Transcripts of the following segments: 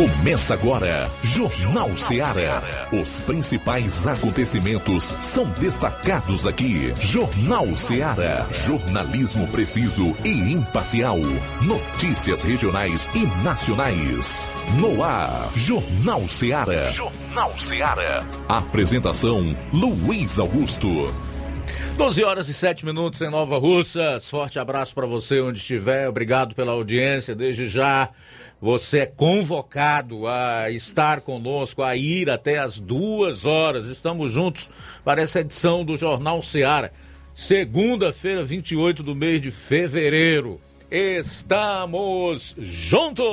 Começa agora, Jornal Ceará. Os principais acontecimentos são destacados aqui. Jornal Ceará. Jornalismo preciso e imparcial. Notícias regionais e nacionais. No ar, Jornal Ceará. Jornal Ceará. Apresentação: Luiz Augusto. 12 horas e 7 minutos em Nova Russas. Forte abraço para você onde estiver. Obrigado pela audiência. Desde já, você é convocado a estar conosco, a ir até as duas horas. Estamos juntos para essa edição do Jornal Seara. Segunda-feira, 28 do mês de fevereiro. Estamos juntos!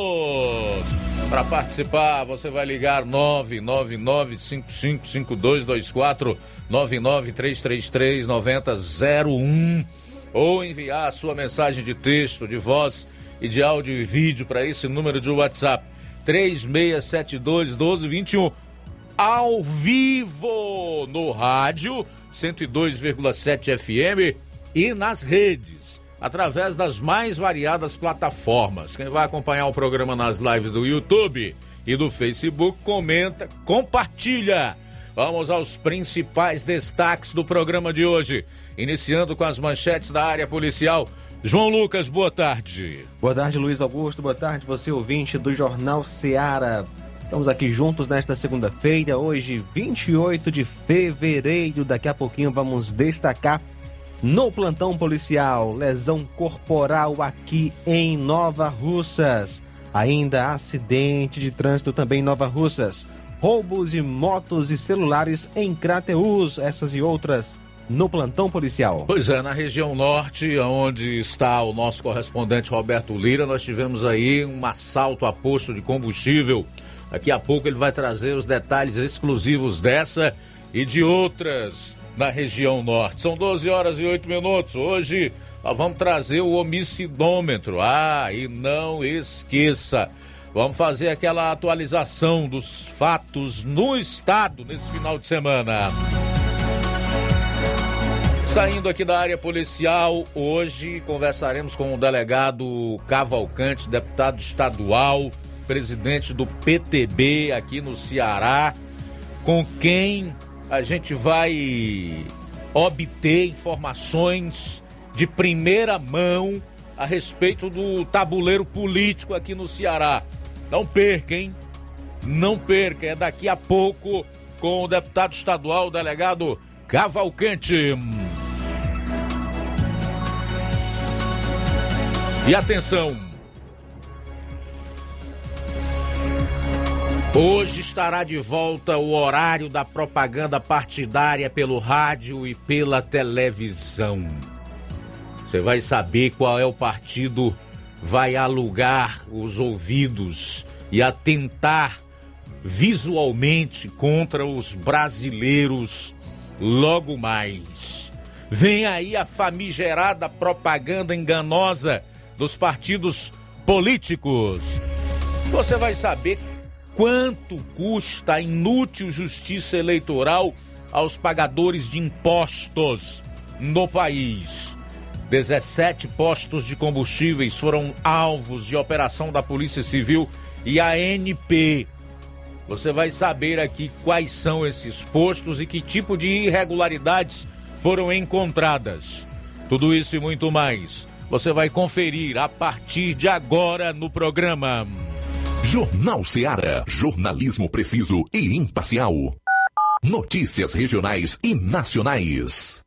Para participar, você vai ligar 999555224 993339001 ou enviar a sua mensagem de texto, de voz e de áudio e vídeo para esse número de WhatsApp 3672 1221 ao vivo no rádio 102,7 FM e nas redes através das mais variadas plataformas. Quem vai acompanhar o programa nas lives do YouTube e do Facebook, comenta, compartilha. Vamos aos principais destaques do programa de hoje, iniciando com as manchetes da área policial. João Lucas, boa tarde. Boa tarde, Luiz Augusto. Boa tarde, você ouvinte do Jornal Seara. Estamos aqui juntos nesta segunda-feira, hoje, 28 de fevereiro. Daqui a pouquinho vamos destacar no plantão policial, lesão corporal aqui em Nova Russas. Ainda acidente de trânsito também em Nova Russas. Roubos de motos e celulares em Crateus, essas e outras no plantão policial. Pois é, na região norte, onde está o nosso correspondente Roberto Lira, nós tivemos aí um assalto a posto de combustível. Daqui a pouco ele vai trazer os detalhes exclusivos dessa e de outras na região norte. São 12 horas e 8 minutos. Hoje nós vamos trazer o homicidômetro. Ah, e não esqueça, vamos fazer aquela atualização dos fatos no estado nesse final de semana. Saindo aqui da área policial, hoje conversaremos com o delegado Cavalcante, deputado estadual, presidente do PTB aqui no Ceará, com quem a gente vai obter informações de primeira mão a respeito do tabuleiro político aqui no Ceará. Não perca, hein? Não perca, é daqui a pouco com o deputado estadual, o delegado Cavalcante. E atenção, Hoje estará de volta o horário da propaganda partidária pelo rádio e pela televisão. Você vai saber qual é o partido vai alugar os ouvidos e atentar visualmente contra os brasileiros logo mais. Vem aí a famigerada propaganda enganosa dos partidos políticos. Você vai saber quanto custa a inútil justiça eleitoral aos pagadores de impostos no país. 17 postos de combustíveis foram alvos de operação da Polícia Civil e ANP. Você vai saber aqui quais são esses postos e que tipo de irregularidades foram encontradas. Tudo isso e muito mais você vai conferir a partir de agora no programa. Jornal Ceará, jornalismo preciso e imparcial. Notícias regionais e nacionais.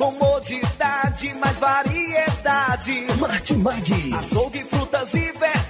Comodidade, mais variedade. Martimag. Açougue, frutas e verduras.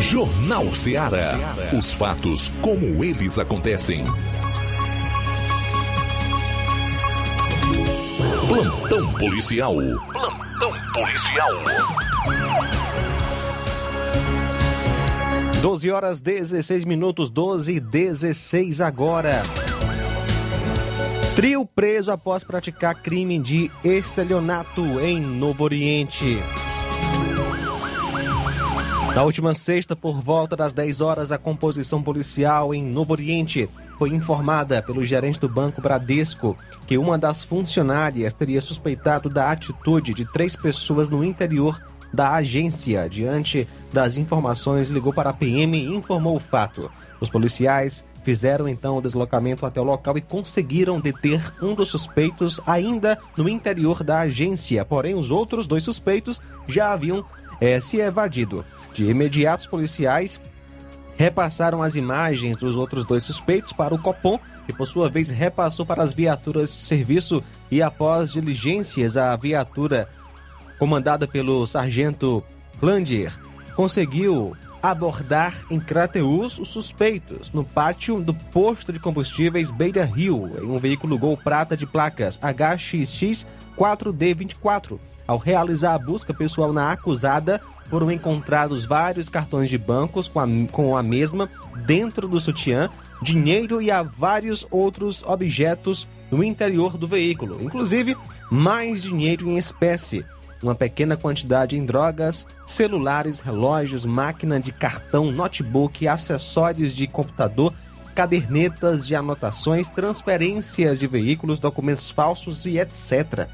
Jornal Ceará. Os fatos como eles acontecem. Plantão policial. Plantão policial. 12 horas 16 minutos, 12 e 16 agora. Trio preso após praticar crime de estelionato em Novo Oriente. Na última sexta, por volta das 10 horas, a composição policial em Novo Oriente foi informada pelo gerente do Banco Bradesco que uma das funcionárias teria suspeitado da atitude de três pessoas no interior da agência. Diante das informações, ligou para a PM e informou o fato. Os policiais fizeram então o deslocamento até o local e conseguiram deter um dos suspeitos ainda no interior da agência. Porém, os outros dois suspeitos já haviam é, se evadido. De imediato, os policiais repassaram as imagens dos outros dois suspeitos para o Copom, que por sua vez repassou para as viaturas de serviço e após diligências a viatura comandada pelo sargento Klander conseguiu abordar em Crateus os suspeitos no pátio do posto de combustíveis Beira Rio em um veículo Gol prata de placas HXX 4D24 ao realizar a busca pessoal na acusada, foram encontrados vários cartões de bancos com a, com a mesma dentro do sutiã, dinheiro e há vários outros objetos no interior do veículo, inclusive mais dinheiro em espécie, uma pequena quantidade em drogas, celulares, relógios, máquina de cartão, notebook, acessórios de computador, cadernetas de anotações, transferências de veículos, documentos falsos e etc.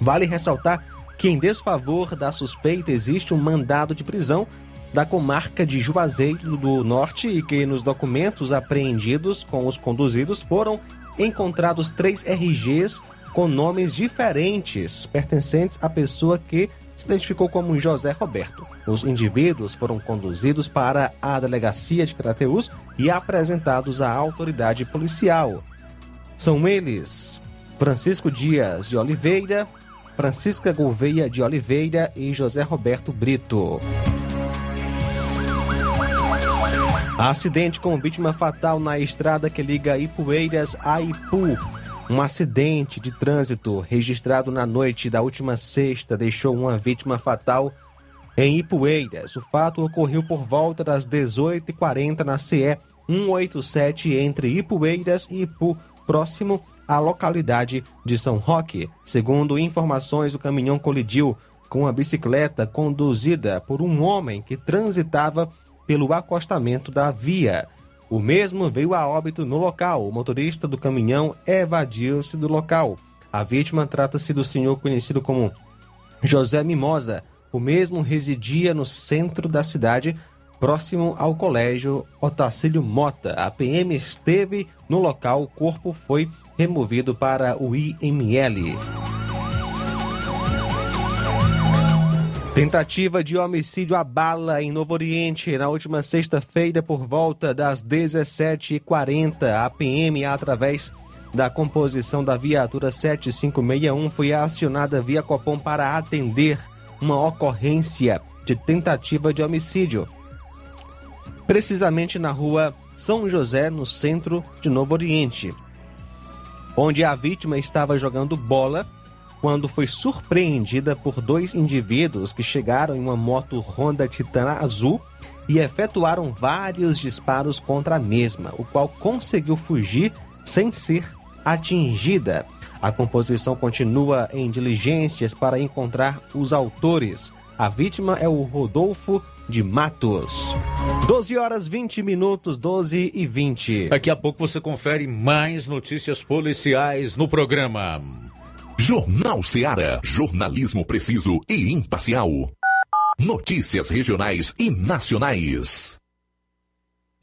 Vale ressaltar que, em desfavor da suspeita, existe um mandado de prisão da comarca de Juazeiro do Norte e que nos documentos apreendidos com os conduzidos foram encontrados três RGs com nomes diferentes pertencentes à pessoa que se identificou como José Roberto. Os indivíduos foram conduzidos para a delegacia de Crateus e apresentados à autoridade policial. São eles Francisco Dias de Oliveira, Francisca Gouveia de Oliveira e José Roberto Brito. Acidente com vítima fatal na estrada que liga Ipueiras a Ipu. Um acidente de trânsito registrado na noite da última sexta deixou uma vítima fatal em Ipueiras. O fato ocorreu por volta das 18h40 na CE 187 entre Ipueiras e Ipu, próximo à localidade de São Roque. Segundo informações, o caminhão colidiu com a bicicleta conduzida por um homem que transitava pelo acostamento da via. O mesmo veio a óbito no local. O motorista do caminhão evadiu-se do local. A vítima trata-se do senhor conhecido como José Mimosa. O mesmo residia no centro da cidade, próximo ao colégio Otacílio Mota. A PM esteve no local, o corpo foi removido para o IML. Tentativa de homicídio à bala em Novo Oriente na última sexta-feira por volta das 17h40. A PM, através da composição da viatura 7561, foi acionada via Copom para atender uma ocorrência de tentativa de homicídio. Precisamente na rua São José, no centro de Novo Oriente, onde a vítima estava jogando bola quando foi surpreendida por dois indivíduos que chegaram em uma moto Honda Titan azul e efetuaram vários disparos contra a mesma, o qual conseguiu fugir sem ser atingida. A composição continua em diligências para encontrar os autores. A vítima é o Rodolfo de Matos. 12 horas 20 minutos, 12 e 20. Daqui a pouco você confere mais notícias policiais no programa. Jornal Seara. Jornalismo preciso e imparcial. Notícias regionais e nacionais.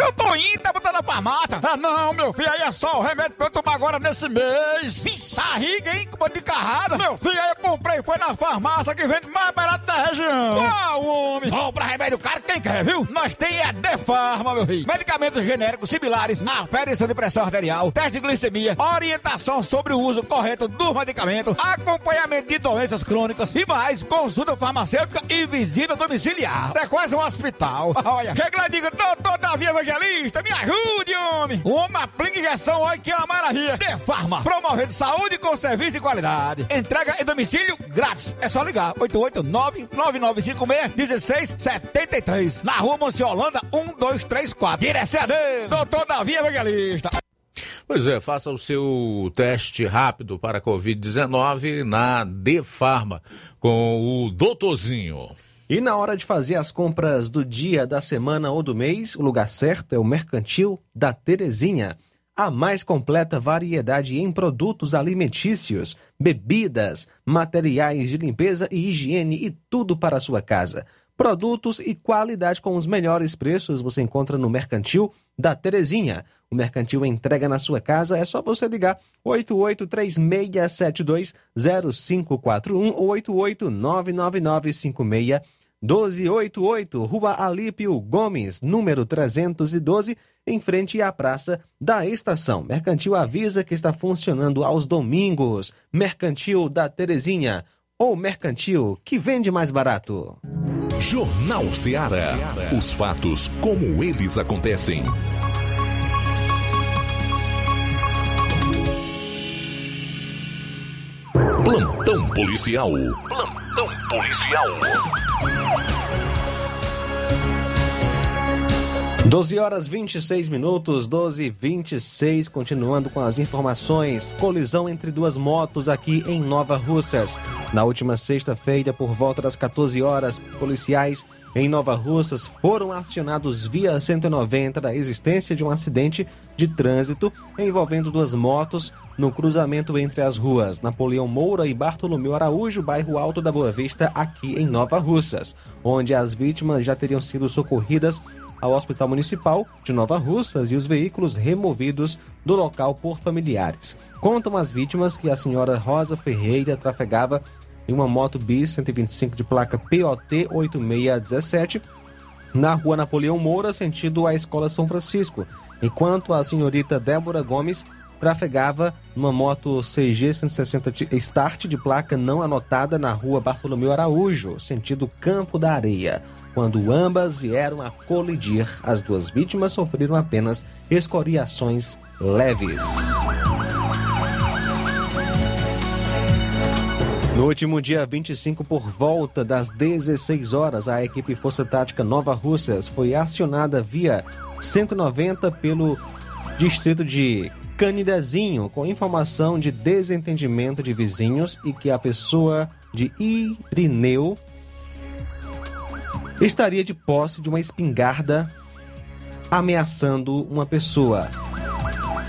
Eu tô indo, tá botando na farmácia. Ah, não, meu filho, aí é só o remédio pra eu tomar agora nesse mês. Vixe. Barriga, hein, com de carrada. Meu filho, aí eu comprei, foi na farmácia que vende mais barato da região. Qual, homem? Compra remédio caro, quem quer, viu? Nós tem a Defarma, meu filho. Medicamentos genéricos similares, aferição de pressão arterial, teste de glicemia, orientação sobre o uso correto do medicamento, acompanhamento de doenças crônicas e mais, consulta farmacêutica e visita domiciliar. É quase um hospital. Olha, chega lá e diga, doutor Davi Evangelista, me ajude, homem. Uma aplica injeção, olha que é uma maravilha. De Farma, promovendo saúde com serviço de qualidade. Entrega em domicílio grátis. É só ligar, 889-9956-1673. Na rua Monsiolanda, 1234. Direção dele, doutor Davi Evangelista. Pois é, faça o seu teste rápido para a Covid-19 na Defarma com o doutorzinho. E na hora de fazer as compras do dia, da semana ou do mês, o lugar certo é o Mercantil da Terezinha. A mais completa variedade em produtos alimentícios, bebidas, materiais de limpeza e higiene e tudo para a sua casa. Produtos e qualidade com os melhores preços você encontra no Mercantil da Terezinha. O Mercantil entrega na sua casa, é só você ligar 8836720541 ou 8899956 1288, Rua Alípio Gomes, número 312, em frente à Praça da Estação. Mercantil avisa que está funcionando aos domingos. Mercantil da Terezinha, ou mercantil que vende mais barato. Jornal Ceará. Os fatos como eles acontecem. Plantão policial. Plantão policial. 12 horas 26 minutos, 12 e 26, continuando com as informações. Colisão entre duas motos aqui em Nova Russas. Na última sexta-feira, por volta das 14 horas, policiais em Nova Russas foram acionados via 190 da existência de um acidente de trânsito envolvendo duas motos no cruzamento entre as ruas Napoleão Moura e Bartolomeu Araújo, bairro Alto da Boa Vista, aqui em Nova Russas, onde as vítimas já teriam sido socorridas ao Hospital Municipal de Nova Russas e os veículos removidos do local por familiares. Contam as vítimas que a senhora Rosa Ferreira trafegava em uma moto bis 125 de placa POT 8617 na rua Napoleão Moura, sentido à Escola São Francisco, enquanto a senhorita Débora Gomes trafegava numa moto CG 160 Start de placa não anotada na rua Bartolomeu Araújo, sentido Campo da Areia. Quando ambas vieram a colidir, as duas vítimas sofreram apenas escoriações leves. No último dia 25, por volta das 16 horas, a equipe Força Tática Nova Russas foi acionada via 190 pelo distrito de Canidezinho, com informação de desentendimento de vizinhos e que a pessoa de Irineu estaria de posse de uma espingarda ameaçando uma pessoa.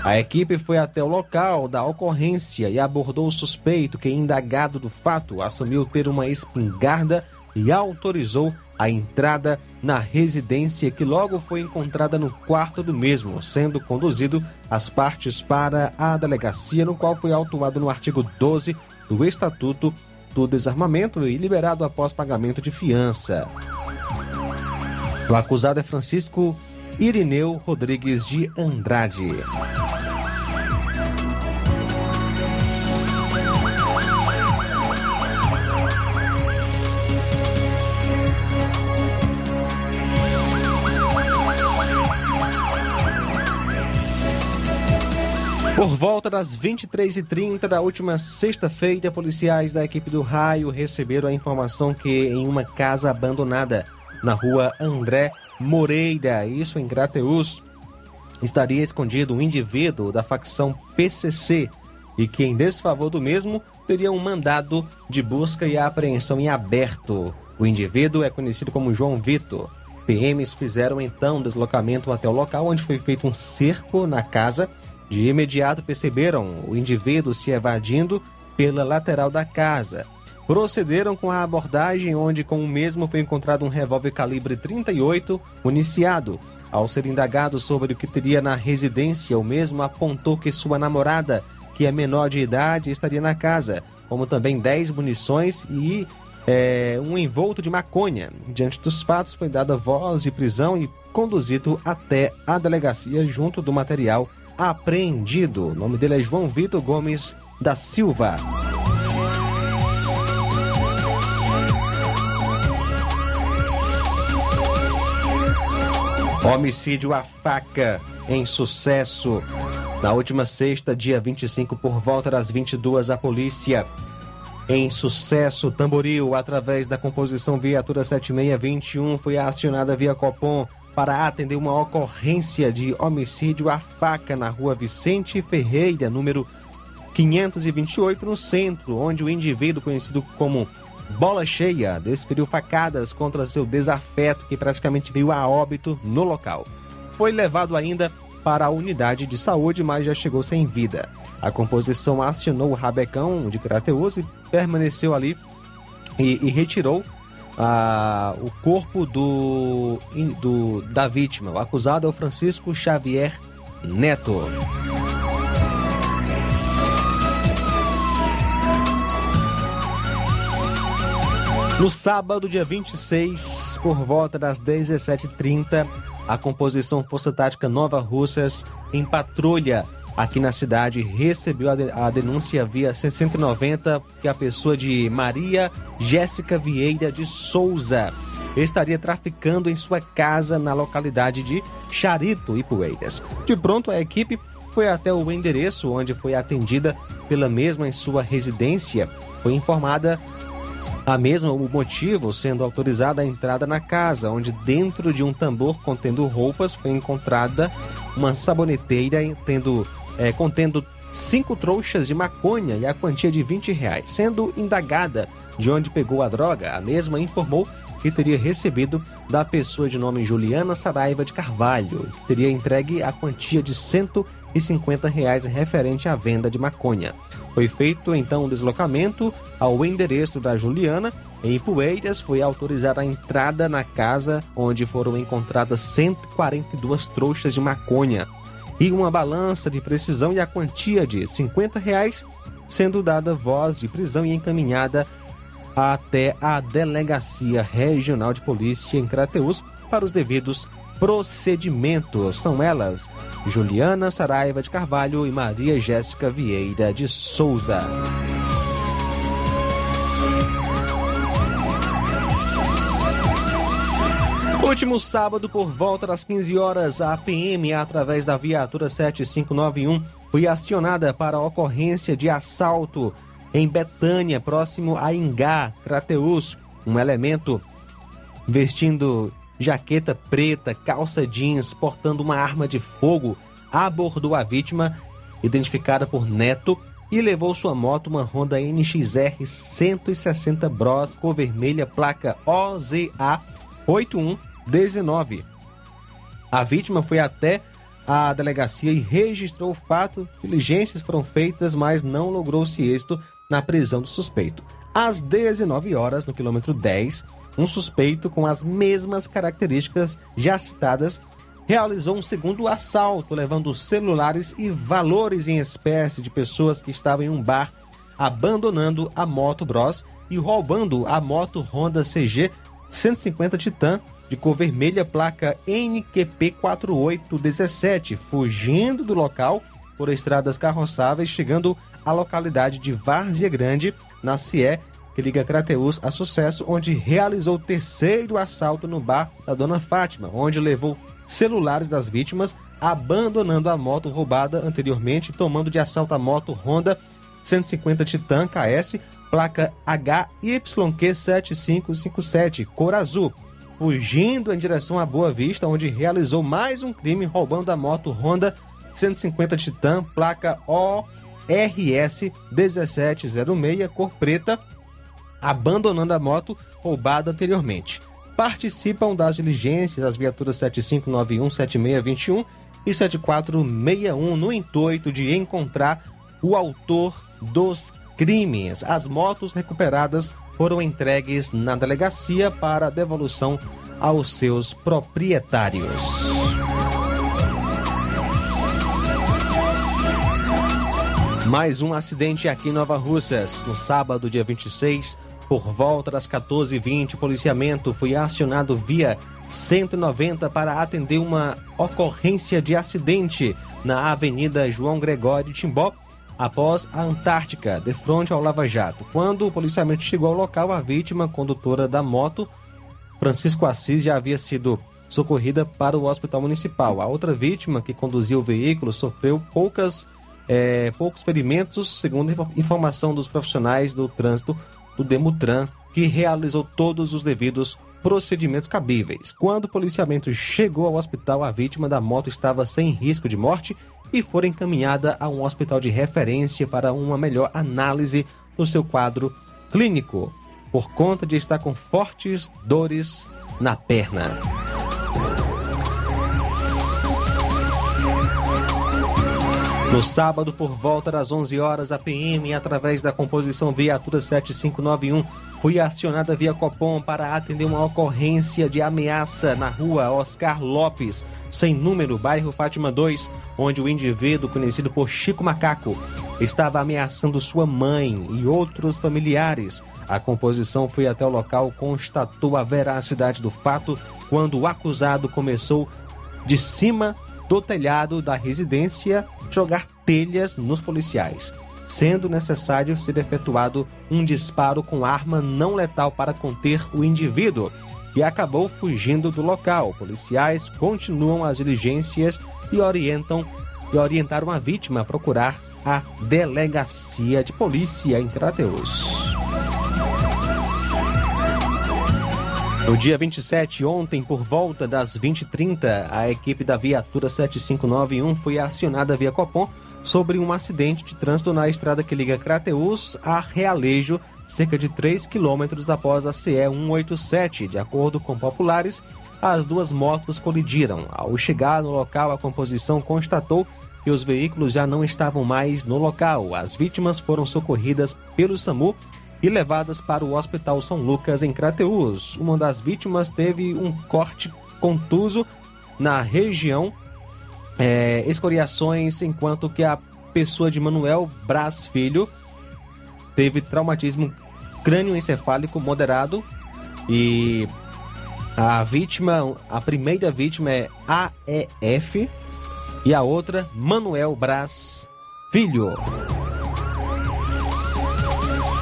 A equipe foi até o local da ocorrência e abordou o suspeito que, indagado do fato, assumiu ter uma espingarda e autorizou a entrada na residência que logo foi encontrada no quarto do mesmo, sendo conduzido as partes para a delegacia, no qual foi autuado no artigo 12 do Estatuto do Desarmamento e liberado após pagamento de fiança. O acusado é Francisco Irineu Rodrigues de Andrade. Por volta das 23h30 da última sexta-feira, policiais da equipe do Raio receberam a informação que em uma casa abandonada na rua André Moreira, isso em Grateus, estaria escondido um indivíduo da facção PCC e que, em desfavor do mesmo, teria um mandado de busca e apreensão em aberto. O indivíduo é conhecido como João Vitor. PMs fizeram então um deslocamento até o local onde foi feito um cerco na casa. De imediato perceberam o indivíduo se evadindo pela lateral da casa. Procederam com a abordagem, onde com o mesmo foi encontrado um revólver calibre 38 municiado. Ao ser indagado sobre o que teria na residência, o mesmo apontou que sua namorada, que é menor de idade, estaria na casa, como também 10 munições e é, um envolto de maconha. Diante dos fatos, foi dada voz de prisão e conduzido até a delegacia junto do material apreendido. O nome dele é João Vitor Gomes da Silva. Homicídio à faca em sucesso. Na última sexta, dia 25, por volta das 22, a polícia em sucesso Tamboril, através da composição Viatura 7621, foi acionada via Copom para atender uma ocorrência de homicídio à faca na rua Vicente Ferreira, número 528, no centro, onde o indivíduo conhecido como Bola Cheia desferiu facadas contra seu desafeto, que praticamente veio a óbito no local. Foi levado ainda para a unidade de saúde, mas já chegou sem vida. A composição acionou o rabecão de Crateus e permaneceu ali e, e retirou ah, o corpo do, do, da vítima. O acusado é o Francisco Xavier Neto. No sábado, dia 26, por volta das 17h30, a composição Força Tática Nova Russas, em patrulha aqui na cidade, recebeu a, de, a denúncia via 190 que a pessoa de Maria Jéssica Vieira de Souza estaria traficando em sua casa na localidade de Charito e Poeiras. De pronto, a equipe foi até o endereço onde foi atendida pela mesma em sua residência. Foi informada a mesma o motivo, sendo autorizada a entrada na casa, onde dentro de um tambor contendo roupas foi encontrada uma saboneteira tendo, é, contendo cinco trouxas de maconha e a quantia de 20 reais. Sendo indagada de onde pegou a droga, a mesma informou que teria recebido da pessoa de nome Juliana Saraiva de Carvalho, teria entregue a quantia de 150 reais referente à venda de maconha. Foi feito então um deslocamento ao endereço da Juliana. Em Poeiras foi autorizada a entrada na casa onde foram encontradas 142 trouxas de maconha e uma balança de precisão e a quantia de 50 reais, sendo dada voz de prisão e encaminhada até a Delegacia Regional de Polícia em Crateus para os devidos procedimentos. São elas Juliana Saraiva de Carvalho e Maria Jéssica Vieira de Souza. Último sábado, por volta das 15 horas, a PM, através da viatura 7591, foi acionada para a ocorrência de assalto em Betânia, próximo a Ingá, Crateus. Um elemento vestindo jaqueta preta, calça jeans, portando uma arma de fogo, abordou a vítima, identificada por Neto, e levou sua moto, uma Honda NXR 160 Bros, cor vermelha, placa OZA 8119. A vítima foi até a delegacia e registrou o fato. Diligências foram feitas, mas não logrou-se êxito na prisão do suspeito. Às 19 horas, no quilômetro 10, um suspeito com as mesmas características já citadas realizou um segundo assalto, levando celulares e valores em espécie de pessoas que estavam em um bar, abandonando a moto Bros e roubando a moto Honda CG 150 Titan de cor vermelha, placa NQP 4817, fugindo do local por estradas carroçáveis, chegando à localidade de Várzea Grande, na CIE, que liga Crateus a Sucesso, onde realizou o terceiro assalto no bar da Dona Fátima, onde levou celulares das vítimas, abandonando a moto roubada anteriormente, tomando de assalto a moto Honda 150 Titan KS, placa HYQ7557, cor azul, fugindo em direção à Boa Vista, onde realizou mais um crime roubando a moto Honda 150 Titan, placa ORS 1706, cor preta, abandonando a moto roubada anteriormente. Participam das diligências as viaturas 7591, 7621 e 7461 no intuito de encontrar o autor dos crimes. As motos recuperadas foram entregues na delegacia para devolução aos seus proprietários. Mais um acidente aqui em Nova Russas. No sábado, dia 26, por volta das 14h20, o policiamento foi acionado via 190 para atender uma ocorrência de acidente na Avenida João Gregório Timbó, após a Antártica, de frente ao Lava Jato. Quando o policiamento chegou ao local, a vítima, condutora da moto, Francisco Assis, já havia sido socorrida para o hospital municipal. A outra vítima, que conduzia o veículo, sofreu poucas, é, poucos ferimentos, segundo informação dos profissionais do trânsito do Demutran, que realizou todos os devidos procedimentos cabíveis. Quando o policiamento chegou ao hospital, a vítima da moto estava sem risco de morte e foi encaminhada a um hospital de referência para uma melhor análise do seu quadro clínico, por conta de estar com fortes dores na perna. No sábado, por volta das 11 horas, a PM, através da composição Viatura 7591, foi acionada via Copom para atender uma ocorrência de ameaça na rua Oscar Lopes, sem número, bairro Fátima 2, onde o indivíduo, conhecido por Chico Macaco, estava ameaçando sua mãe e outros familiares. A composição foi até o local, constatou a veracidade do fato quando o acusado começou de cima do telhado da residência jogar telhas nos policiais, sendo necessário ser efetuado um disparo com arma não letal para conter o indivíduo, que acabou fugindo do local. Policiais continuam as diligências e orientam e orientaram a vítima a procurar à delegacia de polícia em Crateus. No dia 27, ontem, por volta das 20h30, a equipe da viatura 7591 foi acionada via Copom sobre um acidente de trânsito na estrada que liga Crateus a Realejo, cerca de 3 quilômetros após a CE 187. De acordo com populares, as duas motos colidiram. Ao chegar no local, a composição constatou que os veículos já não estavam mais no local. As vítimas foram socorridas pelo SAMU e levadas para o Hospital São Lucas, em Crateús. Uma das vítimas teve um corte contuso na região, é, escoriações, enquanto que a pessoa de Manuel Braz Filho teve traumatismo crânioencefálico moderado e a vítima, a primeira vítima é AEF e a outra Manuel Braz Filho.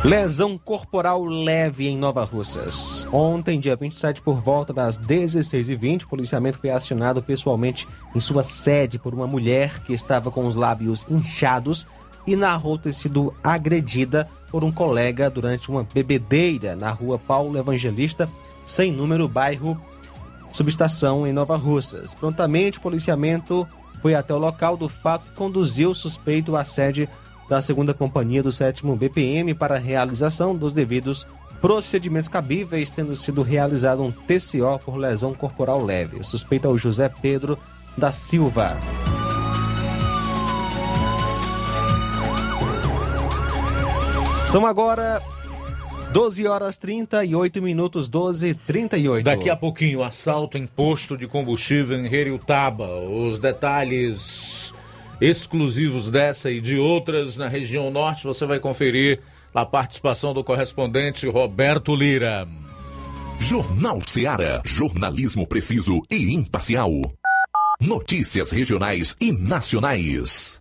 Lesão corporal leve em Nova Russas. Ontem, dia 27, por volta das 16h20, o policiamento foi acionado pessoalmente em sua sede por uma mulher que estava com os lábios inchados e narrou ter sido agredida por um colega durante uma bebedeira na rua Paulo Evangelista, sem número, bairro Subestação, em Nova Russas. Prontamente, o policiamento foi até o local do fato e conduziu o suspeito à sede da segunda companhia do sétimo BPM para realização dos devidos procedimentos cabíveis, tendo sido realizado um TCO por lesão corporal leve. O suspeito é o José Pedro da Silva. São agora 12 horas 38 minutos, 12 e 38. Daqui a pouquinho, assalto em posto de combustível em Heriutaba. Os detalhes exclusivos dessa e de outras na região norte você vai conferir a participação do correspondente Roberto Lira. Jornal Seara. Jornalismo preciso e imparcial. Notícias regionais e nacionais.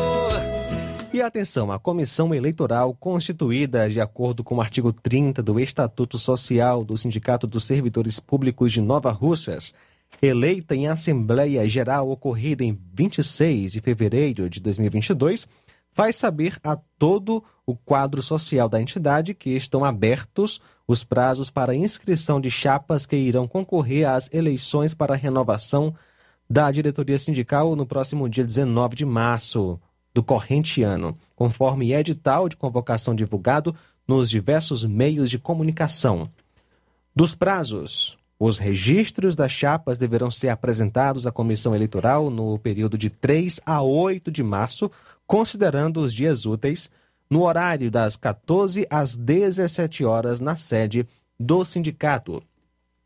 E atenção, a comissão eleitoral constituída de acordo com o artigo 30 do Estatuto Social do Sindicato dos Servidores Públicos de Nova Russas, eleita em Assembleia Geral ocorrida em 26 de fevereiro de 2022, faz saber a todo o quadro social da entidade que estão abertos os prazos para inscrição de chapas que irão concorrer às eleições para renovação da diretoria sindical no próximo dia 19 de março do corrente ano, conforme edital de convocação divulgado nos diversos meios de comunicação. Dos prazos, os registros das chapas deverão ser apresentados à comissão eleitoral no período de 3 a 8 de março, considerando os dias úteis no horário das 14 às 17 horas na sede do sindicato.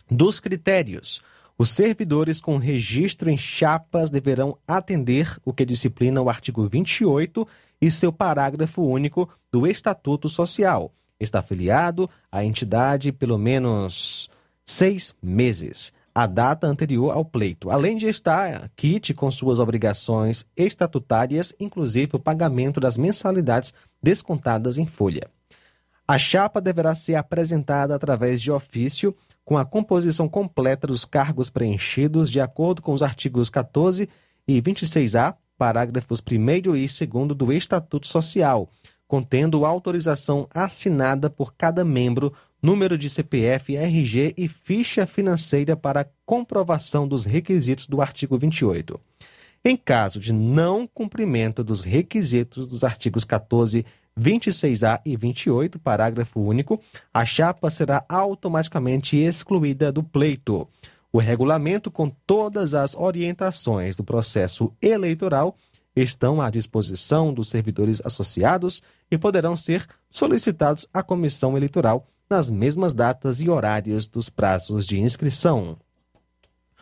Dos critérios. Os servidores com registro em chapas deverão atender o que disciplina o artigo 28 e seu parágrafo único do Estatuto Social. Está afiliado à entidade pelo menos seis meses, a data anterior ao pleito, além de estar quite com suas obrigações estatutárias, inclusive o pagamento das mensalidades descontadas em folha. A chapa deverá ser apresentada através de ofício com a composição completa dos cargos preenchidos de acordo com os artigos 14 e 26A, parágrafos 1 e 2 do Estatuto Social, contendo autorização assinada por cada membro, número de CPF, RG e ficha financeira para comprovação dos requisitos do artigo 28. Em caso de não cumprimento dos requisitos dos artigos 14 26A e 28, parágrafo único, a chapa será automaticamente excluída do pleito. O regulamento, com todas as orientações do processo eleitoral, estão à disposição dos servidores associados e poderão ser solicitados à comissão eleitoral nas mesmas datas e horários dos prazos de inscrição.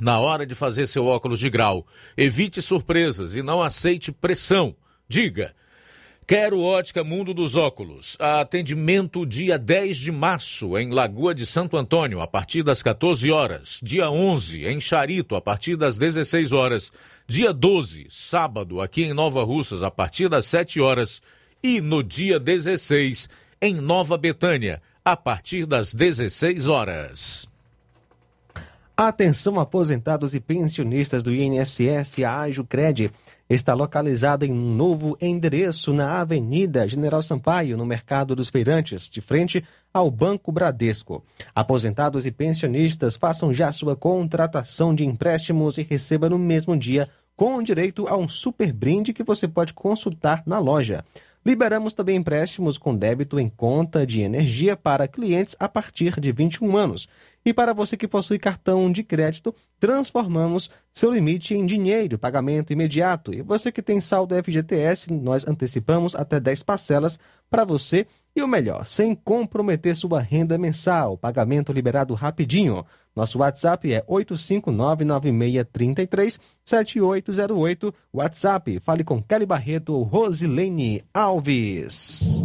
na hora de fazer seu óculos de grau. Evite surpresas e não aceite pressão. Diga. Quero Ótica Mundo dos Óculos. Atendimento dia 10 de março em Lagoa de Santo Antônio, a partir das 14 horas. Dia 11 em Charito, a partir das 16 horas. Dia 12, sábado, aqui em Nova Russas, a partir das 7 horas. E no dia 16, em Nova Betânia, a partir das 16 horas. Atenção aposentados e pensionistas do INSS, a Ajucred está localizada em um novo endereço na Avenida General Sampaio, no Mercado dos Feirantes, de frente ao Banco Bradesco. Aposentados e pensionistas façam já sua contratação de empréstimos e receba no mesmo dia, com direito a um super brinde que você pode consultar na loja. Liberamos também empréstimos com débito em conta de energia para clientes a partir de 21 anos. E para você que possui cartão de crédito, transformamos seu limite em dinheiro, pagamento imediato. E você que tem saldo FGTS, nós antecipamos até 10 parcelas para você e o melhor, sem comprometer sua renda mensal, pagamento liberado rapidinho. Nosso WhatsApp é 85996337808. WhatsApp, fale com Kelly Barreto ou Rosilene Alves.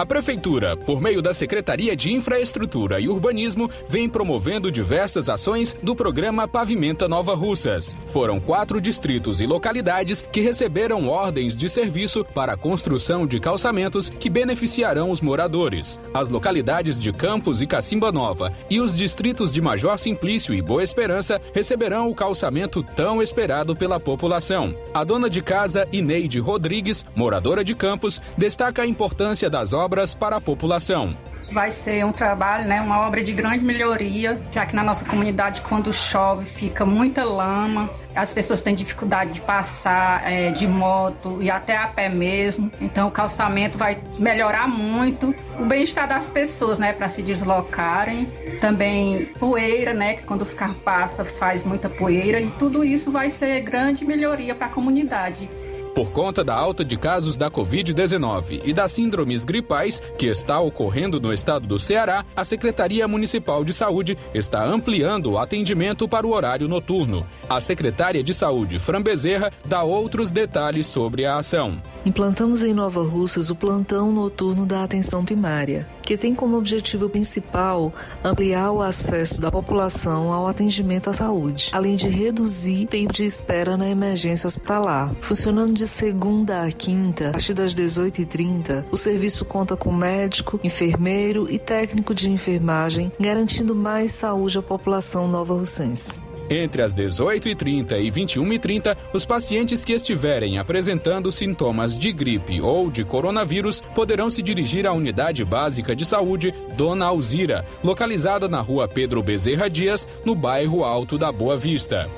A Prefeitura, por meio da Secretaria de Infraestrutura e Urbanismo, vem promovendo diversas ações do programa Pavimenta Nova Russas. Foram quatro distritos e localidades que receberam ordens de serviço para a construção de calçamentos que beneficiarão os moradores. As localidades de Campos e Cacimba Nova e os distritos de Major Simplício e Boa Esperança receberão o calçamento tão esperado pela população. A dona de casa, Ineide Rodrigues, moradora de Campos, destaca a importância das obras obras para a população. Vai ser um trabalho, né, uma obra de grande melhoria, já que na nossa comunidade, quando chove, fica muita lama, as pessoas têm dificuldade de passar é, de moto e até a pé mesmo. Então o calçamento vai melhorar muito o bem-estar das pessoas, né, para se deslocarem. Também poeira, né, que quando os carros passam faz muita poeira e tudo isso vai ser grande melhoria para a comunidade. Por conta da alta de casos da Covid-19 e das síndromes gripais que está ocorrendo no estado do Ceará, a Secretaria Municipal de Saúde está ampliando o atendimento para o horário noturno. A secretária de Saúde, Fran Bezerra, dá outros detalhes sobre a ação. Implantamos em Nova Russas o plantão noturno da atenção primária, que tem como objetivo principal ampliar o acesso da população ao atendimento à saúde, além de reduzir o tempo de espera na emergência hospitalar. Funcionando de segunda a quinta, a partir das 18h30, o serviço conta com médico, enfermeiro e técnico de enfermagem, garantindo mais saúde à população nova-russense. Entre as 18h30 e 21h30, os pacientes que estiverem apresentando sintomas de gripe ou de coronavírus poderão se dirigir à Unidade Básica de Saúde Dona Alzira, localizada na rua Pedro Bezerra Dias, no bairro Alto da Boa Vista.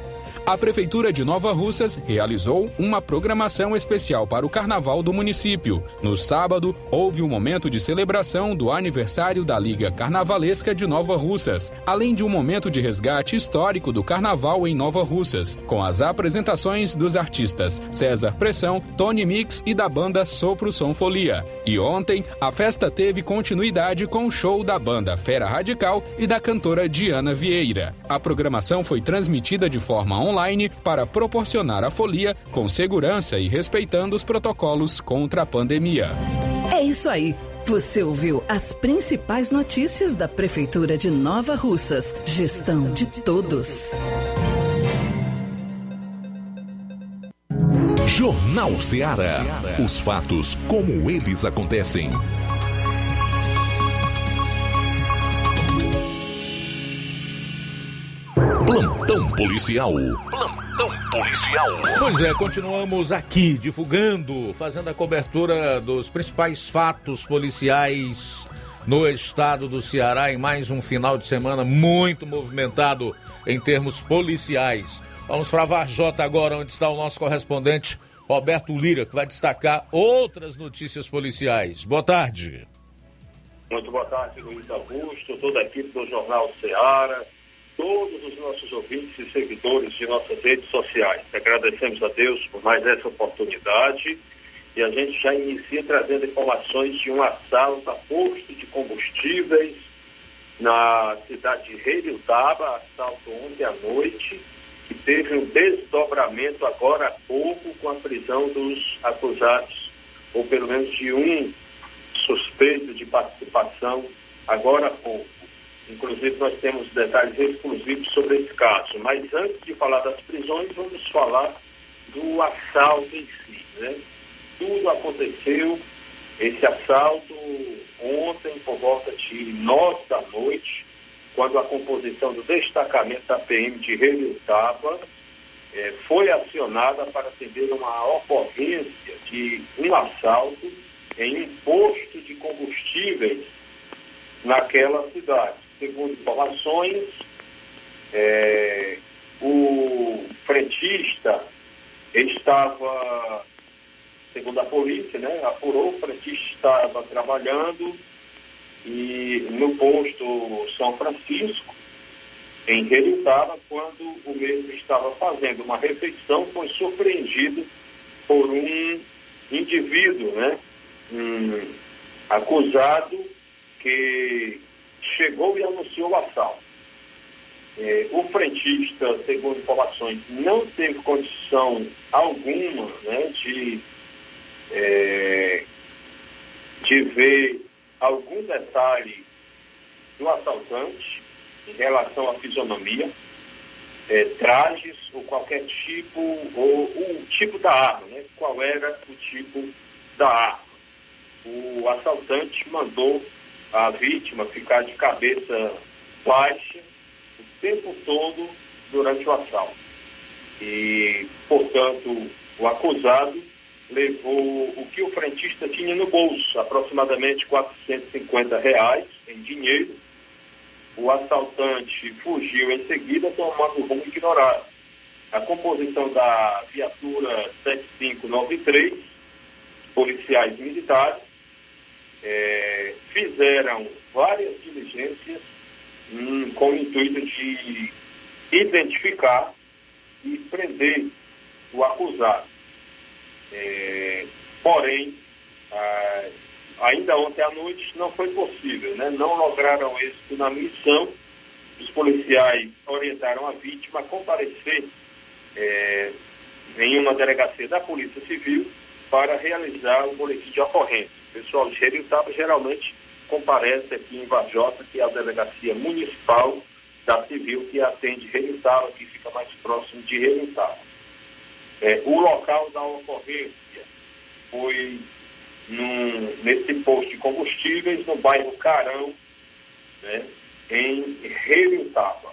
A Prefeitura de Nova Russas realizou uma programação especial para o Carnaval do município. No sábado, houve um momento de celebração do aniversário da Liga Carnavalesca de Nova Russas, além de um momento de resgate histórico do Carnaval em Nova Russas, com as apresentações dos artistas César Pressão, Tony Mix e da banda Sopro Som Folia. E ontem, a festa teve continuidade com o show da banda Fera Radical e da cantora Diana Vieira. A programação foi transmitida de forma online online para proporcionar a folia com segurança e respeitando os protocolos contra a pandemia. É isso aí. Você ouviu as principais notícias da Prefeitura de Nova Russas. Gestão de todos. Jornal Ceará. Os fatos como eles acontecem. Plantão policial. Plantão policial. Pois é, continuamos aqui divulgando, fazendo a cobertura dos principais fatos policiais no estado do Ceará em mais um final de semana muito movimentado em termos policiais. Vamos para Varjota agora, onde está o nosso correspondente Roberto Lira, que vai destacar outras notícias policiais. Boa tarde. Muito boa tarde, Luiz Augusto, toda a equipe do Jornal Ceará todos os nossos ouvintes e seguidores de nossas redes sociais. Agradecemos a Deus por mais essa oportunidade e a gente já inicia trazendo informações de um assalto a posto de combustíveis na cidade de Reiriutaba, assalto ontem à noite, que teve um desdobramento agora há pouco com a prisão dos acusados, ou pelo menos de um suspeito de participação agora há pouco. Inclusive, nós temos detalhes exclusivos sobre esse caso. Mas antes de falar das prisões, vamos falar do assalto em si. Né? Tudo aconteceu, esse assalto, ontem, por volta de nove da noite, quando a composição do destacamento da PM de Relutaba eh, foi acionada para atender uma ocorrência de um assalto em um posto de combustíveis naquela cidade segundo informações, é, o frentista estava, segundo a polícia, né, apurou, o frentista estava trabalhando e no posto São Francisco, em Relutava, quando o mesmo estava fazendo uma refeição, foi surpreendido por um indivíduo, né, um acusado que chegou e anunciou o assalto. É, o frentista, segundo informações, não teve condição alguma né, de, é, de ver algum detalhe do assaltante em relação à fisionomia, é, trajes ou qualquer tipo, ou o tipo da arma, né? qual era o tipo da arma. O assaltante mandou a vítima ficar de cabeça baixa o tempo todo durante o assalto. E, portanto, o acusado levou o que o frentista tinha no bolso, aproximadamente 450 reais em dinheiro. O assaltante fugiu em seguida, tomando rumo ignorado. A composição da viatura 7593, policiais militares, é, fizeram várias diligências hum, com o intuito de identificar e prender o acusado. É, porém, ah, ainda ontem à noite não foi possível, né? não lograram êxito na missão. Os policiais orientaram a vítima a comparecer é, em uma delegacia da Polícia Civil para realizar o boletim de ocorrência. Pessoal de Jeritaba geralmente comparece aqui em Vajota, que é a delegacia municipal da Civil que atende Jeritaba, que fica mais próximo de Jeritaba. É, o local da ocorrência foi num, nesse posto de combustíveis no bairro Carão, né, em Jeritaba.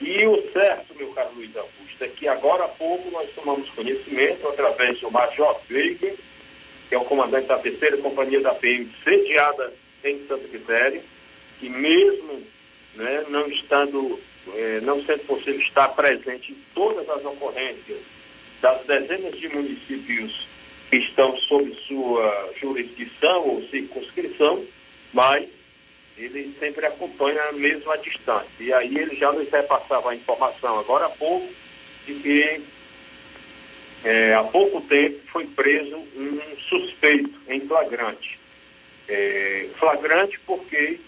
E o certo, meu caro Luiz Augusto, é que agora há pouco nós tomamos conhecimento, através do Major Veiga, que é o comandante da terceira companhia da PM, sediada em Santa Quitéria, que mesmo né, não estando, eh, não sendo possível estar presente em todas as ocorrências das dezenas de municípios que estão sob sua jurisdição ou circunscrição, mas ele sempre acompanha mesmo a distância. E aí ele já nos repassava a informação agora há pouco de que é, há pouco tempo foi preso um suspeito em flagrante. É, flagrante porque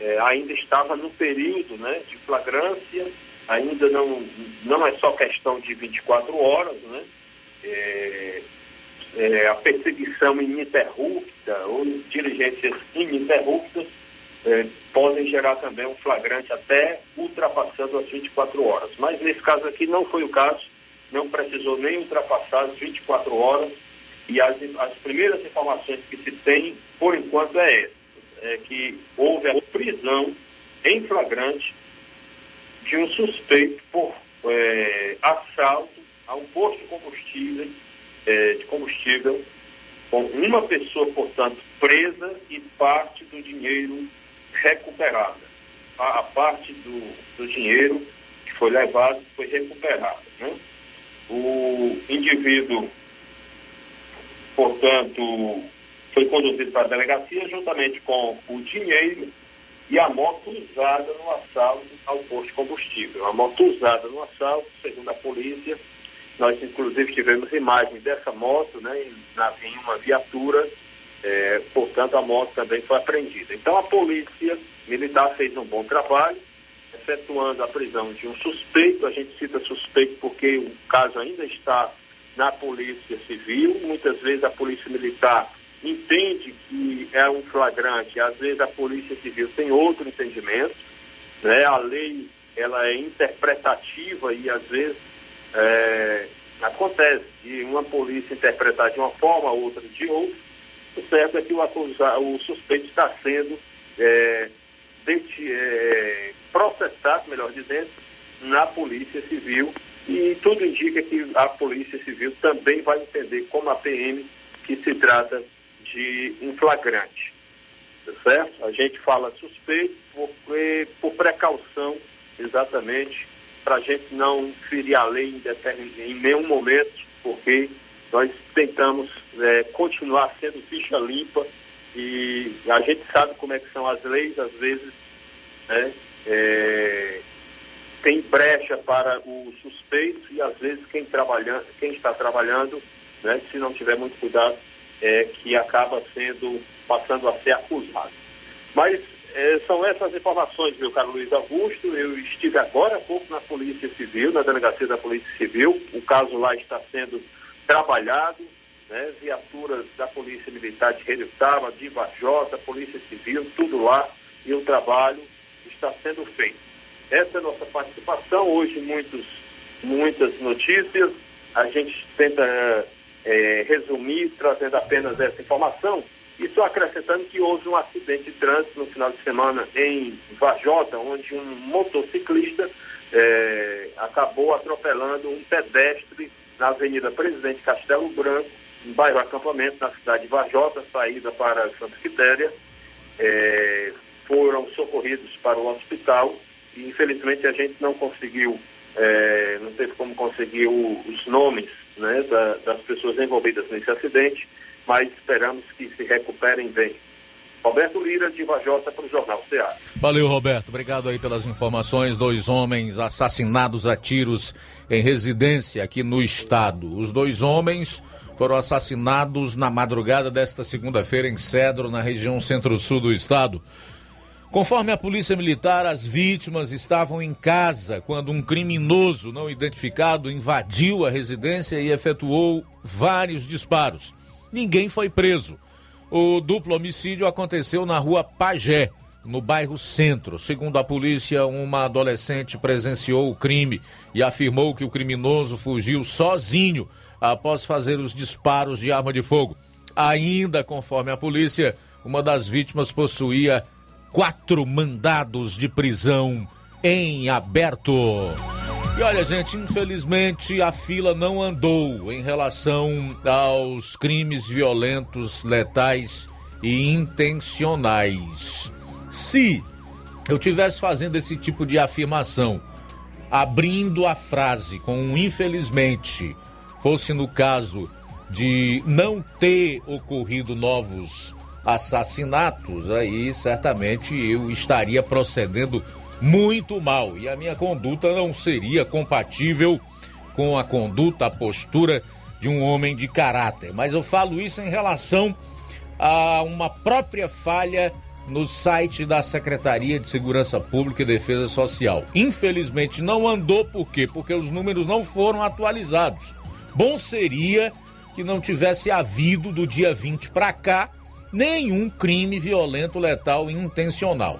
é, ainda estava no período né, de flagrância, ainda não, não é só questão de 24 horas, né? É, é, a perseguição ininterrupta ou diligências ininterruptas é, podem gerar também um flagrante até ultrapassando as 24 horas. Mas nesse caso aqui não foi o caso, não precisou nem ultrapassar as 24 horas e as, as primeiras informações que se tem, por enquanto, é essa, é que houve a prisão em flagrante de um suspeito por é, assalto a um posto de combustível, é, de combustível com uma pessoa, portanto, presa e parte do dinheiro recuperada. A, a parte do, do, dinheiro que foi levado foi recuperada. Né? O indivíduo, portanto, foi conduzido para a delegacia juntamente com o dinheiro e a moto usada no assalto ao posto de combustível. A moto usada no assalto, segundo a polícia, nós inclusive tivemos imagens dessa moto né, em uma viatura é, portanto, a moto também foi apreendida. Então, a polícia militar fez um bom trabalho, efetuando a prisão de um suspeito. A gente cita suspeito porque o caso ainda está na Polícia Civil. Muitas vezes a Polícia Militar entende que é um flagrante, às vezes a Polícia Civil tem outro entendimento. Né? A lei ela é interpretativa e às vezes é, acontece de uma polícia interpretar de uma forma, outra de outra. O certo é que o, acusado, o suspeito está sendo é, é, processado, melhor dizendo, na Polícia Civil e tudo indica que a Polícia Civil também vai entender como a PM que se trata de um flagrante. Tá certo? A gente fala suspeito por, por precaução, exatamente, para a gente não ferir a lei em, em nenhum momento, porque nós tentamos é, continuar sendo ficha limpa e a gente sabe como é que são as leis, às vezes né, é, tem brecha para o suspeito e às vezes quem, trabalha, quem está trabalhando, né, se não tiver muito cuidado, é que acaba sendo, passando a ser acusado. Mas é, são essas informações, meu caro Luiz Augusto. Eu estive agora há pouco na Polícia Civil, na delegacia da Polícia Civil. O caso lá está sendo trabalhado, né, viaturas da Polícia Militar de Redutaba, de Vajota, Polícia Civil, tudo lá, e o trabalho está sendo feito. Essa é a nossa participação. Hoje, muitos, muitas notícias. A gente tenta é, resumir, trazendo apenas essa informação. E só acrescentando que houve um acidente de trânsito no final de semana em Vajota, onde um motociclista é, acabou atropelando um pedestre na Avenida Presidente Castelo Branco, bairro Acampamento, na cidade de Vajota, saída para Santa Quitéria. É, foram socorridos para o hospital e infelizmente a gente não conseguiu, é, não teve como conseguir o, os nomes né, da, das pessoas envolvidas nesse acidente, mas esperamos que se recuperem bem. Roberto Lira, de Vajota, para o Jornal Ceará. Valeu, Roberto. Obrigado aí pelas informações. Dois homens assassinados a tiros em residência aqui no estado. Os dois homens foram assassinados na madrugada desta segunda-feira em Cedro, na região centro-sul do estado. Conforme a Polícia Militar, as vítimas estavam em casa quando um criminoso não identificado invadiu a residência e efetuou vários disparos. Ninguém foi preso. O duplo homicídio aconteceu na rua Pajé, no bairro Centro. Segundo a polícia, uma adolescente presenciou o crime e afirmou que o criminoso fugiu sozinho após fazer os disparos de arma de fogo. Ainda conforme a polícia, uma das vítimas possuía quatro mandados de prisão em aberto. E olha, gente, infelizmente a fila não andou em relação aos crimes violentos, letais e intencionais. Se eu tivesse fazendo esse tipo de afirmação, abrindo a frase com um infelizmente, fosse no caso de não ter ocorrido novos assassinatos, aí certamente eu estaria procedendo muito mal e a minha conduta não seria compatível com a conduta, a postura de um homem de caráter. Mas eu falo isso em relação a uma própria falha no site da Secretaria de Segurança Pública e Defesa Social. Infelizmente não andou por quê? Porque os números não foram atualizados. Bom seria que não tivesse havido do dia 20 para cá nenhum crime violento, letal e intencional.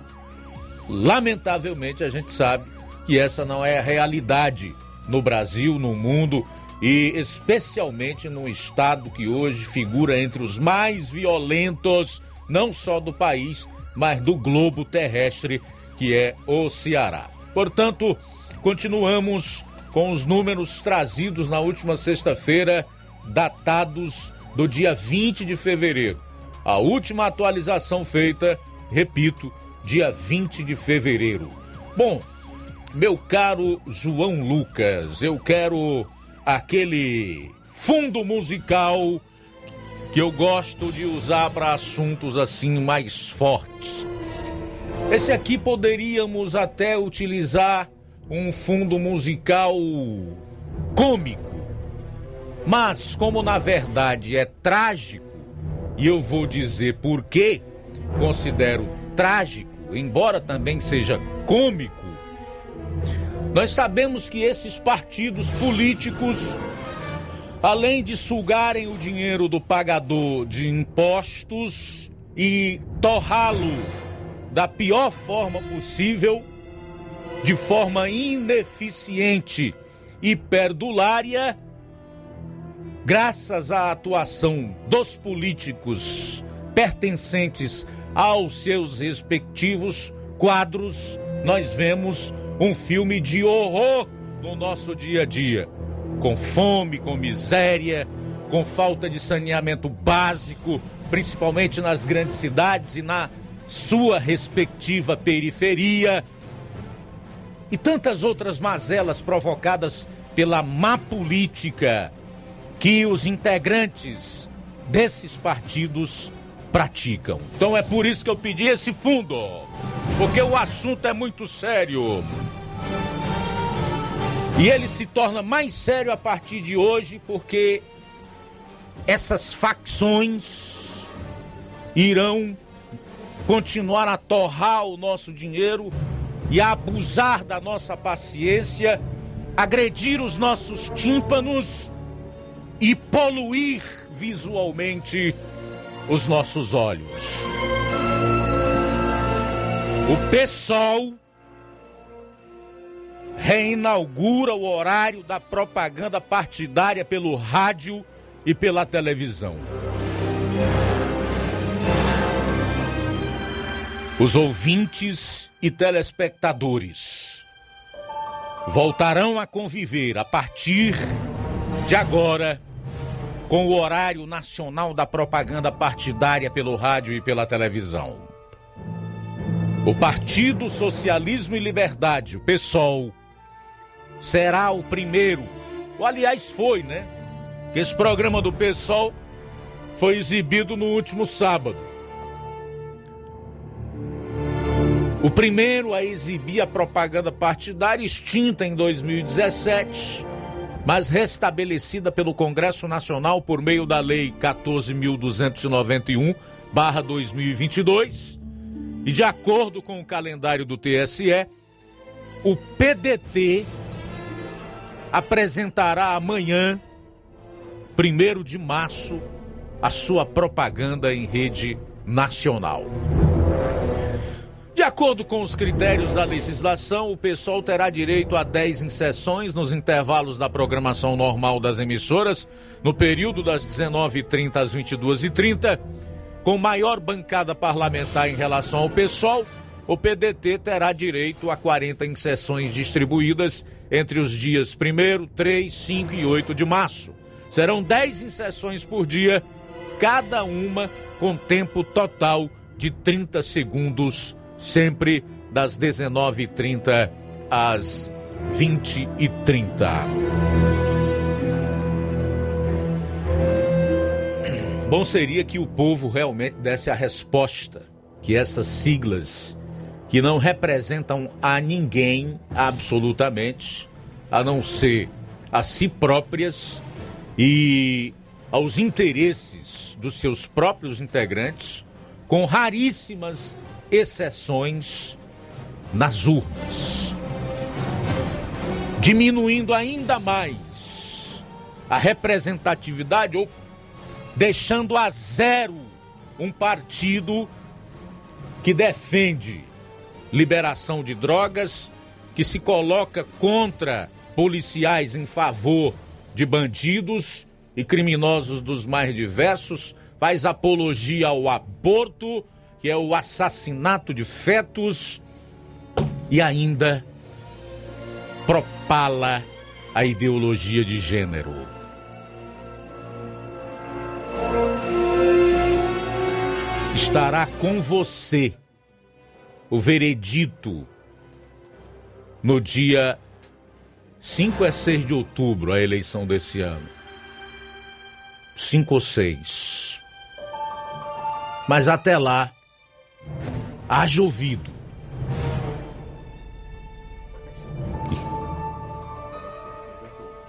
Lamentavelmente, a gente sabe que essa não é a realidade no Brasil, no mundo e especialmente no estado que hoje figura entre os mais violentos, não só do país, mas do globo terrestre, que é o Ceará. Portanto, continuamos com os números trazidos na última sexta-feira, datados do dia 20 de fevereiro. A última atualização feita, repito, dia 20 de fevereiro. Bom, meu caro João Lucas, eu quero aquele fundo musical que eu gosto de usar para assuntos assim mais fortes. Esse aqui poderíamos até utilizar um fundo musical cômico, mas como na verdade é trágico, e eu vou dizer por que considero trágico, embora também seja cômico, nós sabemos que esses partidos políticos, além de sugarem o dinheiro do pagador de impostos e torrá-lo da pior forma possível, de forma ineficiente e perdulária, graças à atuação dos políticos pertencentes aos seus respectivos quadros, nós vemos um filme de horror no nosso dia a dia, com fome, com miséria, com falta de saneamento básico, principalmente nas grandes cidades e na sua respectiva periferia, e tantas outras mazelas provocadas pela má política que os integrantes desses partidos praticam. Então é por isso que eu pedi esse fundo, porque o assunto é muito sério. E ele se torna mais sério a partir de hoje, porque essas facções irão continuar a torrar o nosso dinheiro e a abusar da nossa paciência, agredir os nossos tímpanos e poluir visualmente os nossos olhos. O PSOL reinaugura o horário da propaganda partidária pelo rádio e pela televisão. Os ouvintes e telespectadores voltarão a conviver a partir de agora com o horário nacional da propaganda partidária pelo rádio e pela televisão. O Partido Socialismo e Liberdade, o PSOL, será o primeiro, ou aliás foi, né? Que esse programa do PSOL foi exibido no último sábado. O primeiro a exibir a propaganda partidária extinta em 2017 mas restabelecida pelo Congresso Nacional por meio da Lei 14.291-2022. E de acordo com o calendário do TSE, o PDT apresentará amanhã, 1 de março, a sua propaganda em rede nacional. De acordo com os critérios da legislação, o pessoal terá direito a 10 inserções nos intervalos da programação normal das emissoras, no período das 19h30 às 22h30. Com maior bancada parlamentar em relação ao pessoal, o PDT terá direito a 40 inserções distribuídas entre os dias 1, 3, 5 e 8 de março. Serão 10 inserções por dia, cada uma com tempo total de 30 segundos sempre das 19h30 às 20h30. Bom seria que o povo realmente desse a resposta que essas siglas, que não representam a ninguém absolutamente, a não ser a si próprias e aos interesses dos seus próprios integrantes, com raríssimas exceções nas urnas, diminuindo ainda mais a representatividade ou deixando a zero um partido que defende liberação de drogas, que se coloca contra policiais em favor de bandidos e criminosos dos mais diversos, faz apologia ao aborto que é o assassinato de fetos e ainda propala a ideologia de gênero. Estará com você o veredito no dia 5 a 6 de outubro, a eleição desse ano. 5 ou 6. Mas até lá, Haja ouvido.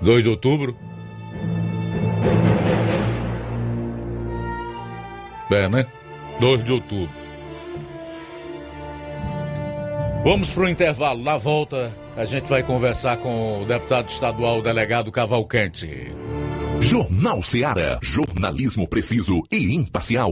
Dois de outubro. É, né? 2 de outubro. Vamos para o intervalo. Na volta, a gente vai conversar com o deputado estadual, o delegado Cavalcante. Jornal Seara. Jornalismo preciso e imparcial.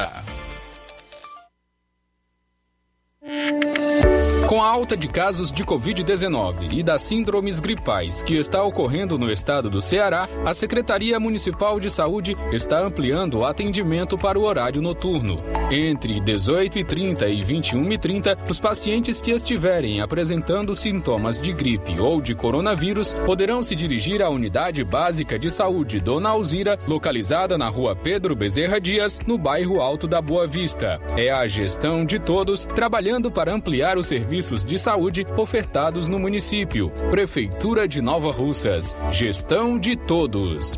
Música com a alta de casos de Covid-19 e das síndromes gripais que está ocorrendo no estado do Ceará, a Secretaria Municipal de Saúde está ampliando o atendimento para o horário noturno. Entre 18h30 e 21h30, os pacientes que estiverem apresentando sintomas de gripe ou de coronavírus poderão se dirigir à Unidade Básica de Saúde Dona Alzira, localizada na rua Pedro Bezerra Dias, no bairro Alto da Boa Vista. É a gestão de todos trabalhando para ampliar o serviço serviços de saúde ofertados no município. Prefeitura de Nova Russas. Gestão de todos.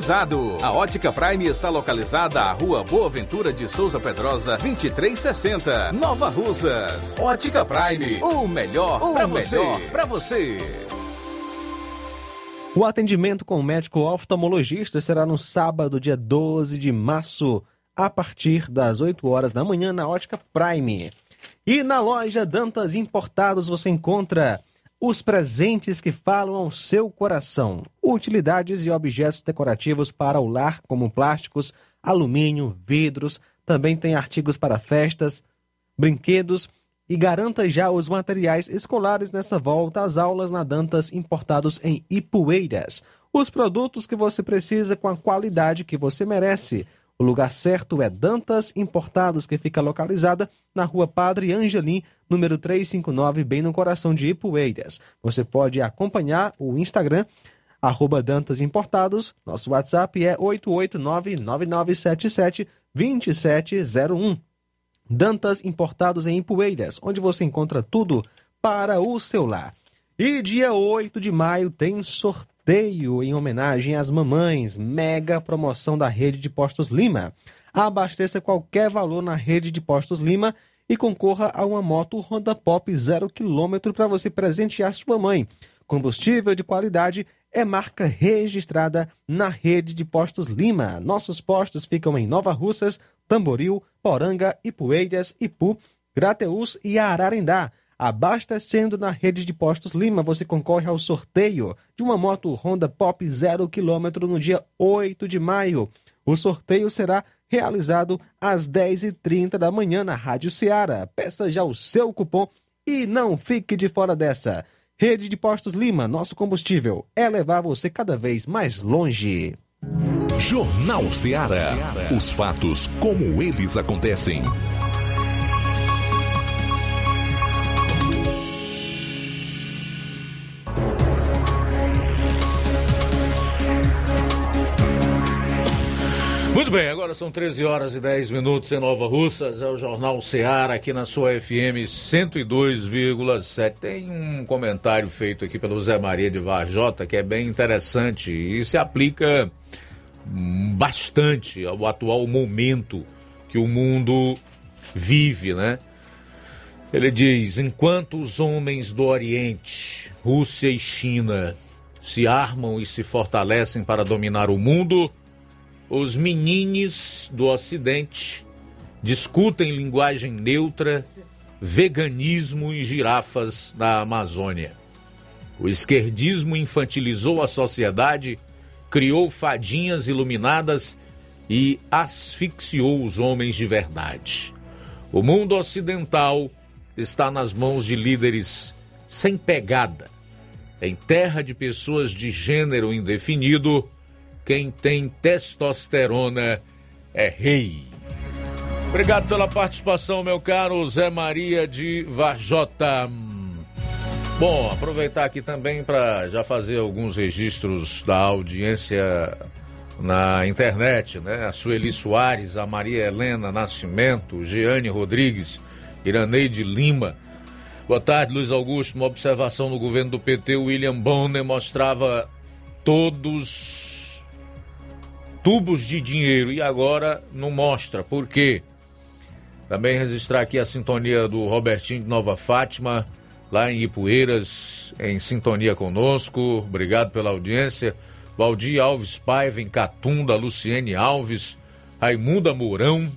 A Ótica Prime está localizada à Rua Boa Ventura de Souza Pedrosa, 2360, Nova Russas. Ótica Prime, o melhor para você. Para você. O atendimento com o médico oftalmologista será no sábado, dia 12 de março, a partir das 8 horas da manhã, na Ótica Prime. E na loja Dantas Importados você encontra os presentes que falam ao seu coração. Utilidades e objetos decorativos para o lar, como plásticos, alumínio, vidros. Também tem artigos para festas, brinquedos e garanta já os materiais escolares nessa volta às aulas na Dantas importados em Ipueiras. Os produtos que você precisa com a qualidade que você merece. O lugar certo é Dantas Importados, que fica localizada na rua Padre Angelim, número 359, bem no coração de Ipueiras. Você pode acompanhar o Instagram, arroba Dantas Importados. Nosso WhatsApp é 889-9977-2701. Dantas Importados em Ipueiras, onde você encontra tudo para o seu lar. E dia 8 de maio tem sorteio em homenagem às mamães. Mega promoção da rede de postos Lima. Abasteça qualquer valor na rede de postos Lima e concorra a uma moto Honda Pop 0 km para você presentear sua mãe. Combustível de qualidade é marca registrada na rede de postos Lima. Nossos postos ficam em Nova Russas, Tamboril, Poranga, Ipueiras, Ipu, Grateús e Ararendá. Abastecendo na rede de postos Lima, você concorre ao sorteio de uma moto Honda Pop 0 km no dia 8 de maio. O sorteio será realizado às 10h30 da manhã na Rádio Ceará. Peça já o seu cupom e não fique de fora dessa. Rede de Postos Lima, nosso combustível é levar você cada vez mais longe. Jornal Ceará. Os fatos como eles acontecem. Muito bem, agora são 13 horas e 10 minutos em Nova Russas, é o Jornal Seara aqui na sua FM 102,7. Tem um comentário feito aqui pelo Zé Maria de Varjota que é bem interessante e se aplica bastante ao atual momento que o mundo vive, né? Ele diz: enquanto os homens do Oriente, Rússia e China, se armam e se fortalecem para dominar o mundo, os menines do Ocidente discutem linguagem neutra, veganismo e girafas na Amazônia. O esquerdismo infantilizou a sociedade, criou fadinhas iluminadas e asfixiou os homens de verdade. O mundo ocidental está nas mãos de líderes sem pegada, em terra de pessoas de gênero indefinido quem tem testosterona é rei. Obrigado pela participação, meu caro Zé Maria de Varjota. Bom, aproveitar aqui também para já fazer alguns registros da audiência na internet, né? A Sueli Soares, a Maria Helena Nascimento, Jeane Rodrigues, Iraneide Lima. Boa tarde, Luiz Augusto. Uma observação no governo do PT, William Bonner mostrava todos tubos de dinheiro e agora não mostra. Por quê? Também registrar aqui a sintonia do Robertinho de Nova Fátima, lá em Ipueiras, em sintonia conosco. Obrigado pela audiência. Valdir Alves Paiva, em Catunda, Luciene Alves, Raimunda Mourão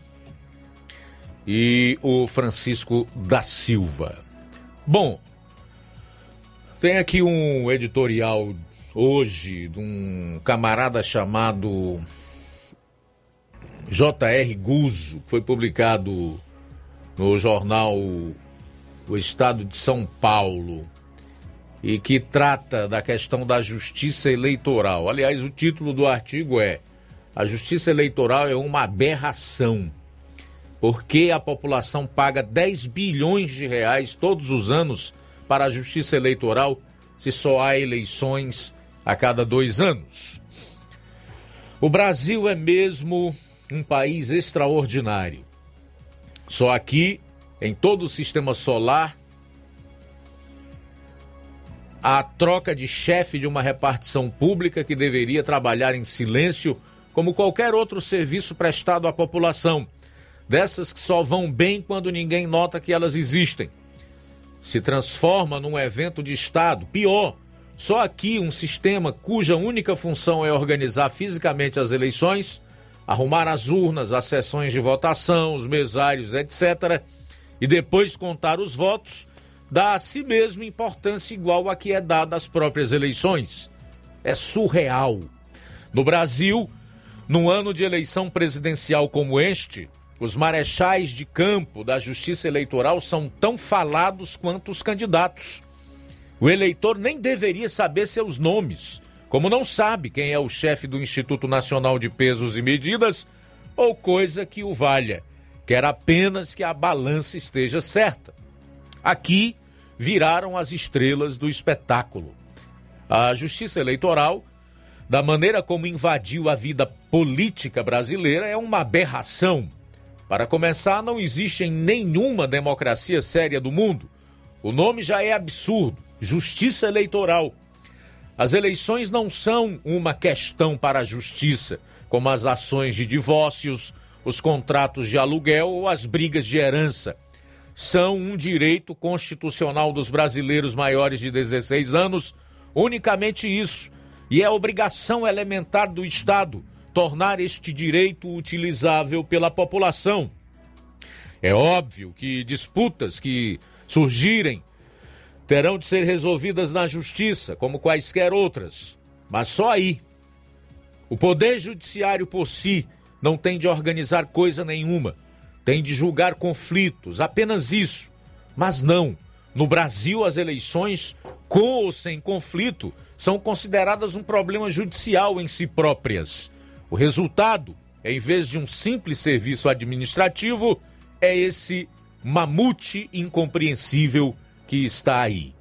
e o Francisco da Silva. Bom, tem aqui um editorial hoje de um camarada chamado J.R. Guzzo, que foi publicado no jornal O Estado de São Paulo e que trata da questão da justiça eleitoral. Aliás, o título do artigo é A Justiça Eleitoral é uma aberração. Porque a população paga 10 bilhões de reais todos os anos para a justiça eleitoral se só há eleições a cada dois anos. O Brasil é mesmo um país extraordinário. Só aqui, em todo o sistema solar, a troca de chefe de uma repartição pública que deveria trabalhar em silêncio, como qualquer outro serviço prestado à população, dessas que só vão bem quando ninguém nota que elas existem. Se transforma num evento de Estado, pior, só aqui um sistema cuja única função é organizar fisicamente as eleições, arrumar as urnas, as sessões de votação, os mesários, etc., e depois contar os votos, dá a si mesmo importância igual a que é dada às próprias eleições. É surreal. No Brasil, num ano de eleição presidencial como este, os marechais de campo da Justiça Eleitoral são tão falados quanto os candidatos. O eleitor nem deveria saber seus nomes, como não sabe quem é o chefe do Instituto Nacional de Pesos e Medidas ou coisa que o valha. Quer apenas que a balança esteja certa. Aqui viraram as estrelas do espetáculo. A Justiça Eleitoral, da maneira como invadiu a vida política brasileira, é uma aberração. Para começar, não existe em nenhuma democracia séria do mundo. O nome já é absurdo justiça eleitoral. As eleições não são uma questão para a justiça, como as ações de divórcios, os contratos de aluguel ou as brigas de herança. São um direito constitucional dos brasileiros maiores de 16 anos, unicamente isso, e é obrigação elementar do Estado tornar este direito utilizável pela população. É óbvio que disputas que surgirem terão de ser resolvidas na justiça, como quaisquer outras. Mas só aí. O Poder Judiciário por si não tem de organizar coisa nenhuma. Tem de julgar conflitos, apenas isso. Mas não. No Brasil, as eleições, com ou sem conflito, são consideradas um problema judicial em si próprias. O resultado, em vez de um simples serviço administrativo, é esse mamute incompreensível que está aí.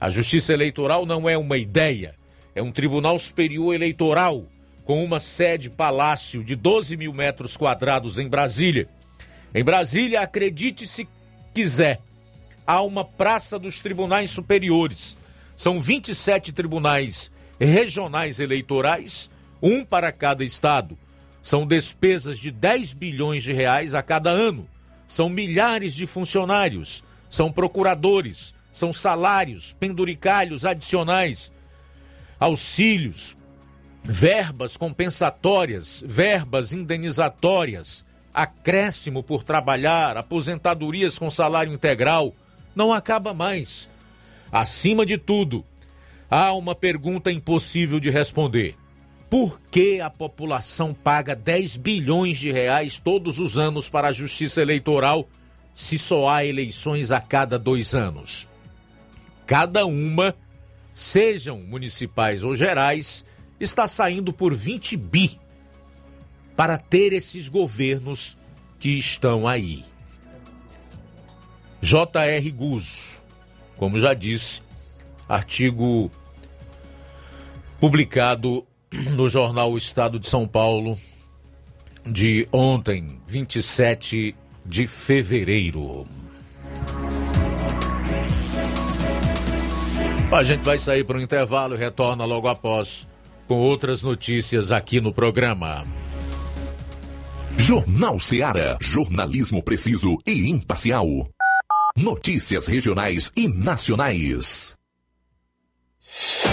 A justiça eleitoral não é uma ideia, é um tribunal superior eleitoral, com uma sede palácio de 12 mil metros quadrados em Brasília. Em Brasília, acredite se quiser, há uma praça dos tribunais superiores. São 27 tribunais regionais eleitorais, um para cada estado. São despesas de 10 bilhões de reais a cada ano. São milhares de funcionários, são procuradores, são salários, penduricalhos adicionais, auxílios, verbas compensatórias, verbas indenizatórias, acréscimo por trabalhar, aposentadorias com salário integral, não acaba mais. Acima de tudo, há uma pergunta impossível de responder. Por que a população paga 10 bilhões de reais todos os anos para a justiça eleitoral se só há eleições a cada dois anos? Cada uma, sejam municipais ou gerais, está saindo por 20 bi para ter esses governos que estão aí. J.R. Guzzo, como já disse, artigo publicado no jornal Estado de São Paulo de ontem, 27 de fevereiro. A gente vai sair para o intervalo e retorna logo após com outras notícias aqui no programa. Jornal Seara. Jornalismo preciso e imparcial. Notícias regionais e nacionais.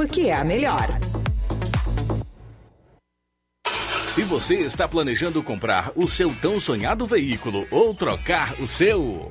porque é a melhor. Se você está planejando comprar o seu tão sonhado veículo ou trocar o seu,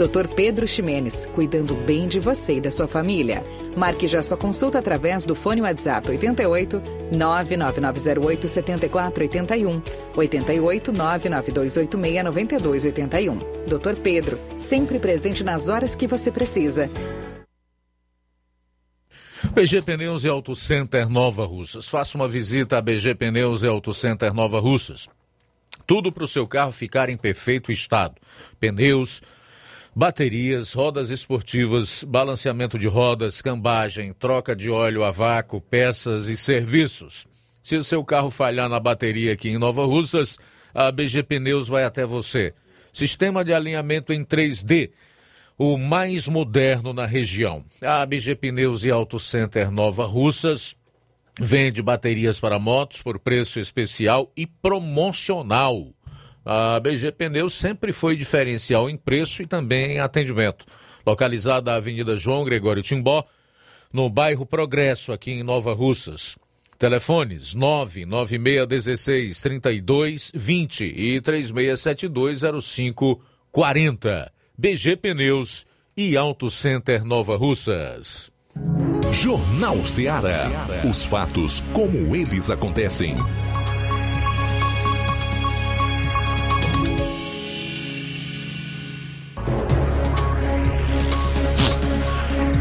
Dr. Pedro Ximenes, cuidando bem de você e da sua família. Marque já sua consulta através do fone WhatsApp 88 99908 7481 88 99286 9281. Dr. Pedro, sempre presente nas horas que você precisa. BG Pneus e Auto Center Nova Russas. Faça uma visita a BG Pneus e Auto Center Nova Russas. Tudo para o seu carro ficar em perfeito estado. Pneus, baterias, rodas esportivas, balanceamento de rodas, cambagem, troca de óleo a vácuo, peças e serviços. Se o seu carro falhar na bateria aqui em Nova Russas, a BG Pneus vai até você. Sistema de alinhamento em 3D, o mais moderno na região. A BG Pneus e Auto Center Nova Russas vende baterias para motos por preço especial e promocional. A BG Pneus sempre foi diferencial em preço e também em atendimento. Localizada na Avenida João Gregório Timbó, no bairro Progresso, aqui em Nova Russas. Telefones 99616 3220 e 36720540. BG Pneus e Auto Center Nova Russas. Jornal Ceará. Os fatos como eles acontecem.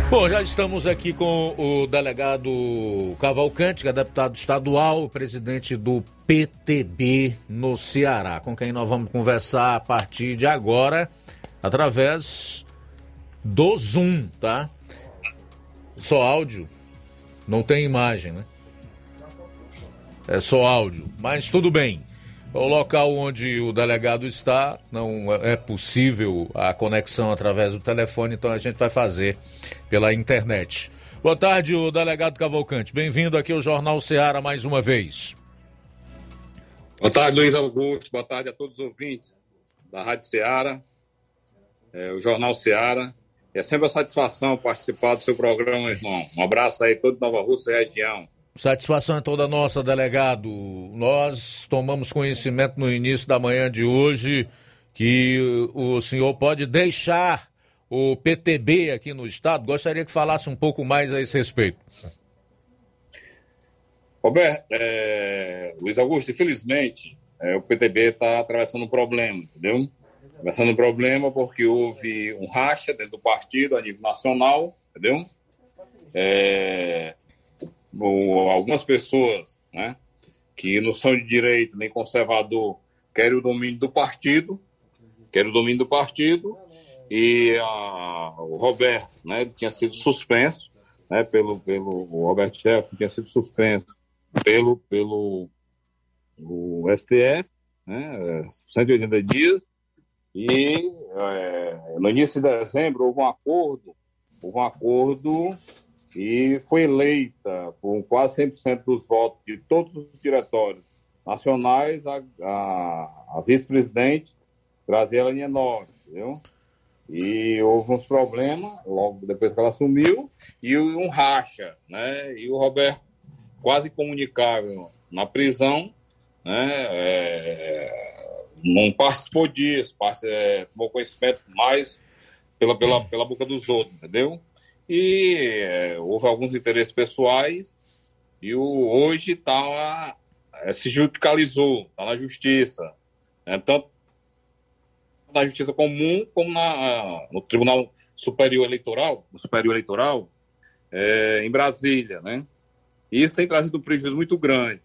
Bom, já estamos aqui com o delegado Cavalcante, que é deputado estadual, presidente do PTB no Ceará, com quem nós vamos conversar a partir de agora, através do Zoom, tá? Só áudio, não tem imagem, né? É só áudio, mas tudo bem. O local onde o delegado está não é possível a conexão através do telefone, então a gente vai fazer pela internet. Boa tarde, o delegado Cavalcante. Bem-vindo aqui ao Jornal Ceará mais uma vez. Boa tarde, Luiz Augusto. Boa tarde a todos os ouvintes da Rádio Ceará, é, o Jornal Ceará. É sempre uma satisfação participar do seu programa, irmão. Um abraço aí a todo Nova Rússia e região. Satisfação é toda nossa, delegado. Nós tomamos conhecimento no início da manhã de hoje que o senhor pode deixar o PTB aqui no estado. Gostaria que falasse um pouco mais a esse respeito. Roberto, é, Luiz Augusto, infelizmente, é, o PTB está atravessando um problema, entendeu? Atravessando um problema porque houve um racha dentro do partido a nível nacional, entendeu? É, ou algumas pessoas, né, que não são de direito nem conservador, querem o domínio do partido, querem o domínio do partido, e a, o Roberto, né, tinha sido suspenso, né, pelo, pelo Robert Jefferson, tinha sido suspenso pelo, pelo o STF, né, 180 dias, e é, no início de dezembro houve um acordo, houve um acordo e foi eleita com quase 100% dos votos de todos os diretórios nacionais a, a, a vice-presidente Graziela Nienor, entendeu? E houve uns problemas logo depois que ela assumiu e um racha, né? E o Roberto quase comunicável na prisão, né? É, não participou disso, é, tomou conhecimento mais pela, pela, pela boca dos outros, entendeu? E é, houve alguns interesses pessoais e o, hoje tá, é, se judicializou, está na justiça. Né? Tanto na justiça comum como na, no Tribunal Superior Eleitoral, no Superior Eleitoral, é, em Brasília, né? E isso tem trazido um prejuízo muito grande.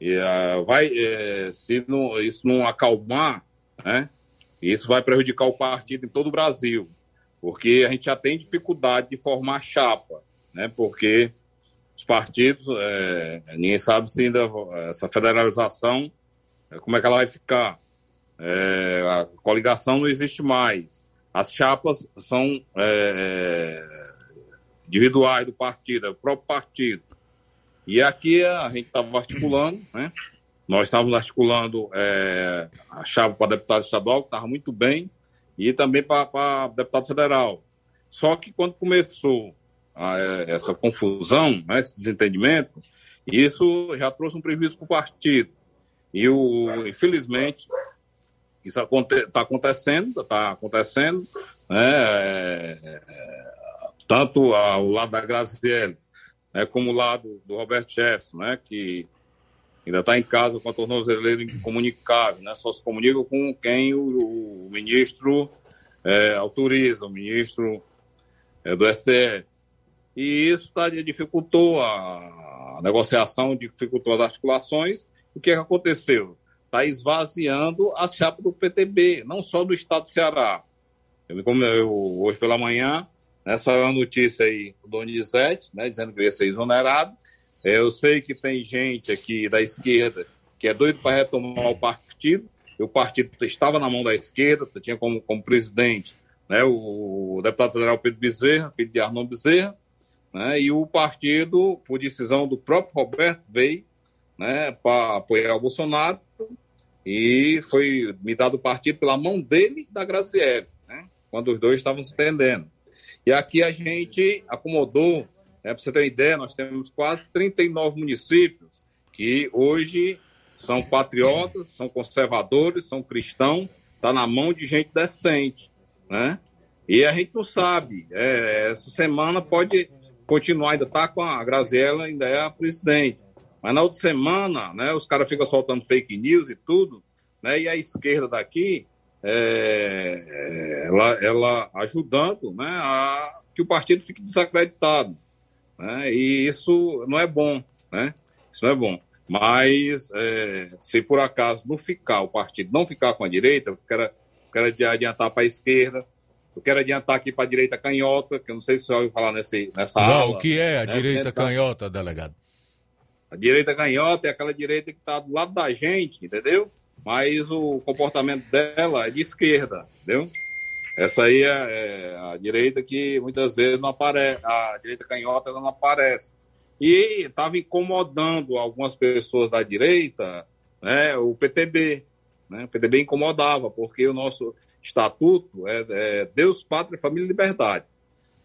E, uh, vai, é, se não, isso não acalmar, né? Isso vai prejudicar o partido em todo o Brasil porque a gente já tem dificuldade de formar chapa, né? Porque os partidos, é, ninguém sabe se ainda essa federalização, é, como é que ela vai ficar. É, a coligação não existe mais. As chapas são é, individuais do partido, é o próprio partido. E aqui a gente estava articulando, né? Nós estávamos articulando é, a chapa para deputado estadual, que estava muito bem, e também para deputado federal. Só que quando começou a, essa confusão, né, esse desentendimento, isso já trouxe um prejuízo para o partido. E, o, infelizmente, isso está aconte tá acontecendo, está acontecendo, né, é, é, tanto ao lado da Graziele, né, como o lado do Roberto Jefferson, né, que ainda está em casa com a tornozeleira incomunicável, né? Só se comunica com quem o, o ministro é, autoriza, o ministro é, do STF. E isso tá, dificultou a, a, negociação, dificultou as articulações. O que, é que aconteceu? Está esvaziando a chapa do PTB, não só do estado do Ceará. Como eu, hoje pela manhã, né, saiu a notícia aí do Donizete, né, dizendo que ia ser exonerado, é, eu sei que tem gente aqui da esquerda que é doido para retomar o partido. O partido estava na mão da esquerda, tinha como, como presidente né, o, deputado federal Pedro Bezerra, filho de Arnon Bezerra, né, e o partido, por decisão do próprio Roberto, veio né, para apoiar o Bolsonaro e foi me dado partido pela mão dele e da Graziele, né, quando os dois estavam se entendendo. E aqui a gente acomodou é, Para você ter uma ideia, nós temos quase 39 municípios que hoje são patriotas, são conservadores, são cristãos, está na mão de gente decente. Né? E a gente não sabe. É, essa semana pode continuar, ainda está com a Graziella, ainda é a presidente. Mas na outra semana, né, os caras ficam soltando fake news e tudo, né, e a esquerda daqui, é, é ela, ela ajudando né, a que o partido fique desacreditado. Né? E isso não é bom, né? Isso não é bom. Mas é, se por acaso não ficar, o partido não ficar com a direita, eu quero, quero adiantar para a esquerda, eu quero adiantar aqui para a direita canhota, que eu não sei se você ouviu falar nesse, nessa não, aula. o que é a né? direita canhota, delegado? A direita canhota é aquela direita que está do lado da gente, entendeu? Mas o comportamento dela é de esquerda, entendeu? Essa aí é, é, a direita que muitas vezes não aparece, a direita canhota não aparece. E estava incomodando algumas pessoas da direita, né, o PTB. Né, o PTB incomodava, porque o nosso estatuto é, é Deus, Pátria, Família e Liberdade.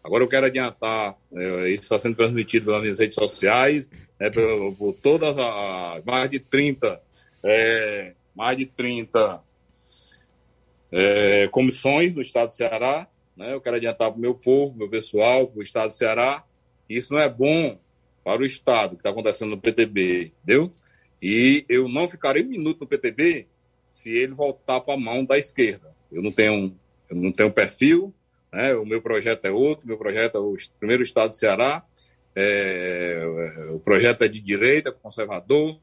Agora eu quero adiantar, é, isso está sendo transmitido nas minhas redes sociais, né, por, por, todas as mais de 30, é, mais de 30 é, comissões no estado do Ceará. Né? Eu quero adiantar para o meu povo, meu pessoal, para o estado do Ceará. Isso não é bom para o estado que está acontecendo no PTB, entendeu? E eu não ficarei um minuto no PTB se ele voltar para a mão da esquerda. Eu não tenho, eu não tenho perfil, né? o meu projeto é outro, meu projeto é o primeiro estado do Ceará, é, é, o projeto é de direita, conservador,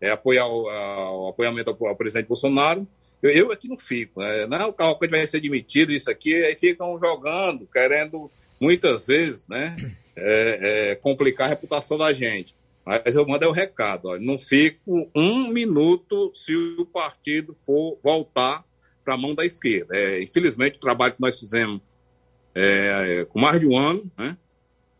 é apoiar o, a, o apoiamento ao, ao presidente Bolsonaro, eu, eu aqui não fico, né? Não, o Cavalcante vai ser admitido, isso aqui, aí ficam jogando, querendo muitas vezes, né? é, é, complicar a reputação da gente. Mas eu mando é o recado: ó, não fico um minuto se o partido for voltar para a mão da esquerda. É, infelizmente, o trabalho que nós fizemos é, com mais de um ano, né,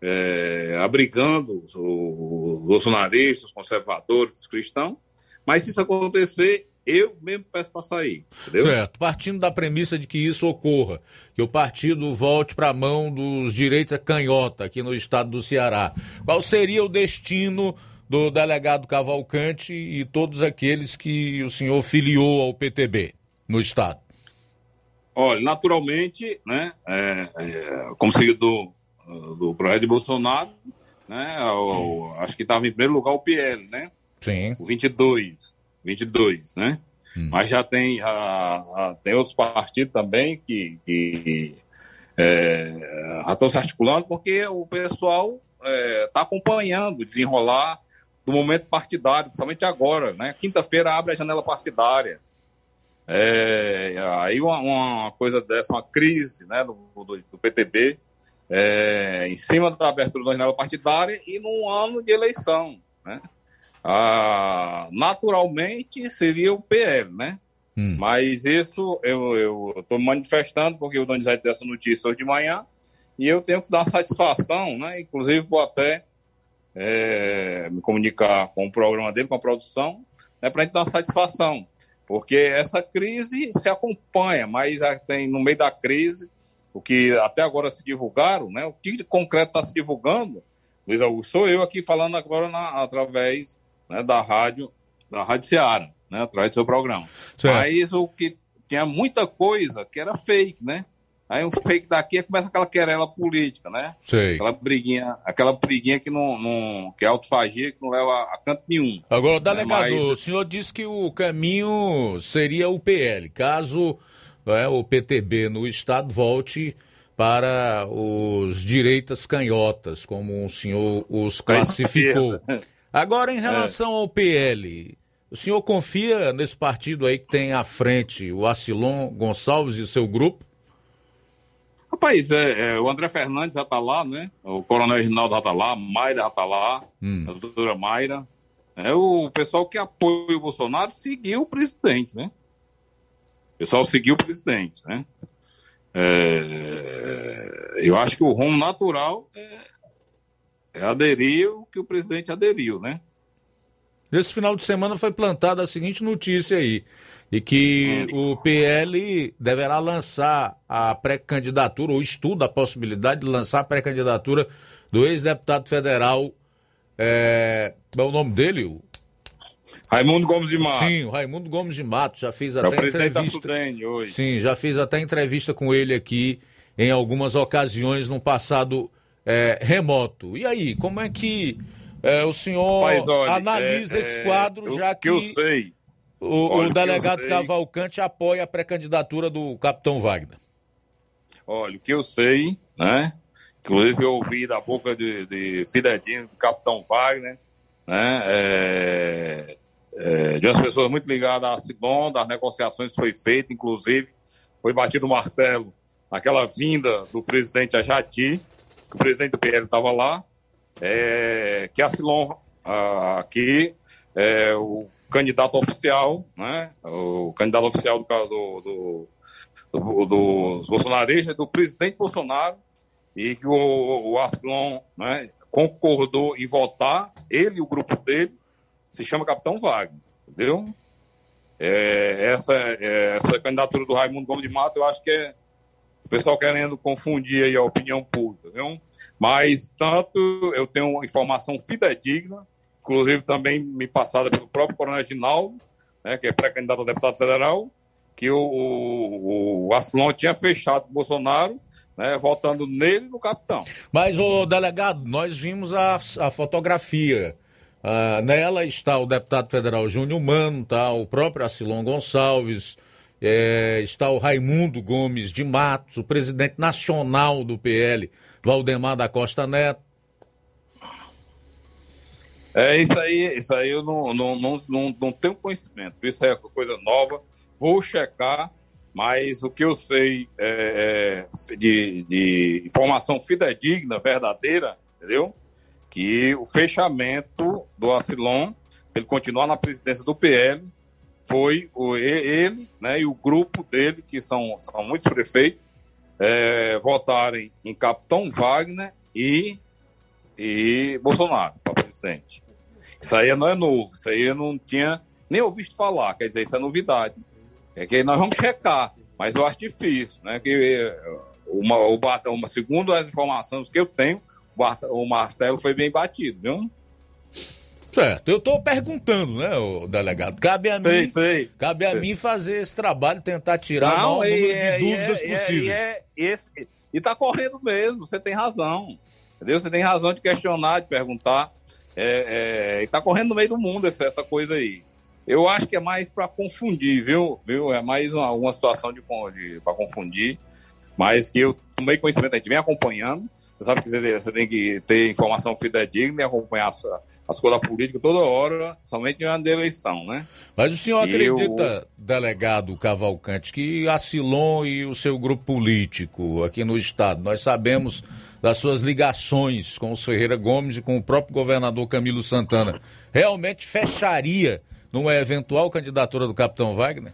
é, abrigando os, os bolsonaristas, os conservadores, os cristãos, mas se isso acontecer, eu mesmo peço para sair. Entendeu? Certo. Partindo da premissa de que isso ocorra, que o partido volte para a mão dos direita canhota aqui no estado do Ceará, qual seria o destino do delegado Cavalcante e todos aqueles que o senhor filiou ao PTB no estado? Olha, naturalmente, né, é, é, como seguidor uh, do projeto de Bolsonaro, né, o, acho que estava em primeiro lugar o PL, né? Sim. O 22. 22, né? Hum. Mas já tem, já, já tem outros partidos também que, que é, já estão se articulando, porque o pessoal está é, acompanhando o desenrolar do momento partidário, principalmente agora, né? Quinta-feira abre a janela partidária. É, aí uma, uma, coisa dessa, uma crise né, do, do, do PTB, é, em cima da abertura da janela partidária e num ano de eleição, né? ah, naturalmente seria o PL, né? Hum. Mas isso eu estou manifestando porque o Donizete dessa notícia hoje de manhã e eu tenho que dar satisfação, né? Inclusive vou até é, me comunicar com o programa dele, com a produção, né, para a gente dar satisfação. Porque essa crise se acompanha, mas tem no meio da crise, o que até agora se divulgaram, né? O que de concreto está se divulgando, Luiz Augusto, sou eu aqui falando agora na, através né, da rádio, da Rádio Seara, né, através do seu programa. Certo. Mas o que tinha muita coisa que era fake, né? Aí um fake daqui começa aquela querela política, né? Sei. Aquela briguinha, aquela briguinha que não, não que é autofagia, que não leva a, canto nenhum. Agora, delegado, né? Mas... o senhor disse que o caminho seria o PL. Caso é, o PTB no estado volte para os direitas canhotas, como o senhor os classificou. Agora, em é. relação é. ao PL, o senhor confia nesse partido aí que tem à frente o Acilon Gonçalves e o seu grupo? Rapaz, é, é, o André Fernandes já está lá, né? O Coronel Reginaldo já está lá, Mayra já está lá, hum. a doutora Mayra. É, o pessoal que apoia o Bolsonaro seguiu o presidente, né? O pessoal seguiu o presidente, né? É, eu acho que o rumo natural é, é aderir o que o presidente aderiu, né? Nesse final de semana foi plantada a seguinte notícia aí, de que hum. o PL deverá lançar a pré-candidatura, ou estuda a possibilidade de lançar a pré-candidatura do ex-deputado federal, é, é o nome dele? Raimundo Gomes de Mato. Sim, o Raimundo Gomes de Mato, já fiz até é entrevista. hoje. Sim, já fiz até entrevista com ele aqui em algumas ocasiões no passado é, remoto. E aí, como é que é, o senhor Mas, olha, analisa é, esse é, quadro, já que, que eu sei. O, olha, o delegado Cavalcante apoia a pré-candidatura do capitão Wagner? Olha, o que eu sei, né? Inclusive eu ouvi da boca de, de Fidedinho, do capitão Wagner, né? É, é, de umas pessoas muito ligadas à Sidon, das negociações que foi feita, inclusive foi batido o martelo naquela vinda do presidente a Jati, que o presidente do PL estava lá, é, que a Silon aqui, é, o candidato oficial, né, o candidato oficial do, do, do, do bolsonaristas, do presidente Bolsonaro, e que o, o Asclon né, concordou em votar, ele e o grupo dele, se chama Capitão Wagner, entendeu? É, essa, é, essa candidatura do Raimundo Gomes de Mato, eu acho que é pessoal querendo confundir aí a opinião pública, viu? Mas tanto eu tenho informação fidedigna, inclusive também me passada pelo próprio Coronel Ginaldo, né, que é pré-candidato a deputado federal, que o, o, o tinha fechado o Bolsonaro, né, votando nele no capitão. Mas, o delegado, nós vimos a, a fotografia. Ah, nela está o deputado federal Júnior Mano, tá, o próprio Acilon Gonçalves, é, está o Raimundo Gomes de Matos, o presidente nacional do PL, Valdemar da Costa Neto. É isso aí, isso aí eu não, não, não, não, não tenho conhecimento. Isso é coisa nova. Vou checar, mas o que eu sei é, é de, de informação fidedigna, verdadeira, entendeu? Que o fechamento do Acilon, ele continuar na presidência do PL, foi o, ele né, e o grupo dele, que são, são muitos prefeitos, é, votarem em Capitão Wagner e, e Bolsonaro para presidente. Isso aí não é novo, isso aí eu não tinha nem ouvido falar, quer dizer, isso é novidade. É que nós vamos checar, mas eu acho difícil, né? Que uma, o, uma, segundo as informações que eu tenho, o martelo foi bem batido, viu? Certo, eu estou perguntando, né, o delegado? Cabe a sei, mim, sei, cabe a sei. mim fazer esse trabalho, tentar tirar Não, o maior número é, de dúvidas é, possíveis. É, e está correndo mesmo, você tem razão. Entendeu? Você tem razão de questionar, de perguntar. É, é, e está correndo no meio do mundo essa, essa coisa aí. Eu acho que é mais para confundir, viu? viu? É mais uma, uma situação de, de para confundir, mas que eu tomei conhecimento, a gente vem acompanhando. Você sabe que você tem que ter informação fidedigna e acompanhar a sua, as coisas políticas toda hora, somente de eleição, né? Mas o senhor e acredita, eu... delegado Cavalcante, que a Silon e o seu grupo político aqui no estado, nós sabemos das suas ligações com o Ferreira Gomes e com o próprio governador Camilo Santana, realmente fecharia numa eventual candidatura do capitão Wagner?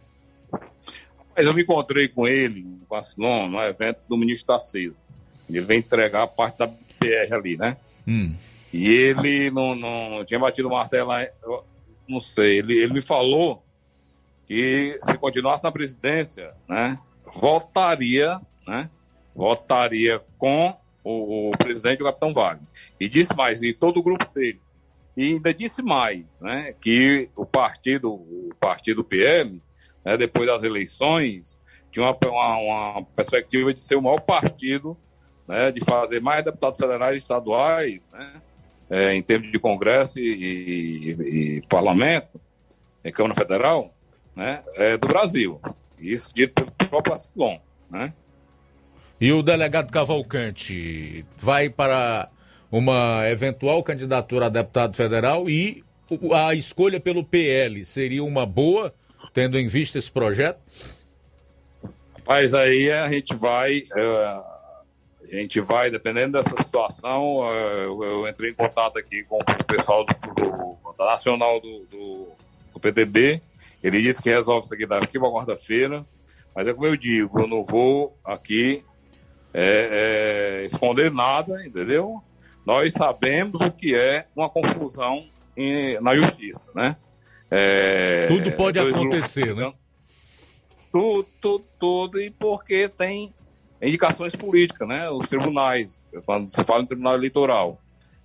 Mas eu me encontrei com ele, com a Silon, no evento do ministro Tarcísio. Ele vem entregar a parte da BR ali, né? Hum. E ele não, não tinha batido o martelo, eu não sei, ele, ele me falou que se continuasse na presidência, né, votaria, né, votaria com o, o presidente, o capitão Wagner. E disse mais, e todo o grupo dele. E ainda disse mais, né, que o partido, o partido PL, né, depois das eleições, tinha uma, uma, uma perspectiva de ser o maior partido, né, de fazer mais deputados federais e estaduais, né, é, em termos de Congresso e, e, e Parlamento, em Câmara Federal, né, é, do Brasil. Isso dito pelo próprio Acilon, né? E o delegado Cavalcante vai para uma eventual candidatura a deputado federal e a escolha pelo PL seria uma boa, tendo em vista esse projeto? Mas aí a gente vai. Uh a gente vai, dependendo dessa situação, eh, eu, entrei em contato aqui com o pessoal do, do, da Nacional do, do, do, PDB. Ele disse que resolve isso aqui daqui para quarta-feira. Mas é como eu digo, eu não vou aqui é, é, esconder nada, entendeu? Nós sabemos o que é uma confusão em, na justiça, né? É, tudo pode acontecer, né? Tudo, tudo, tudo, e porque tem indicações políticas, né? Os tribunais, quando se fala em tribunal eleitoral,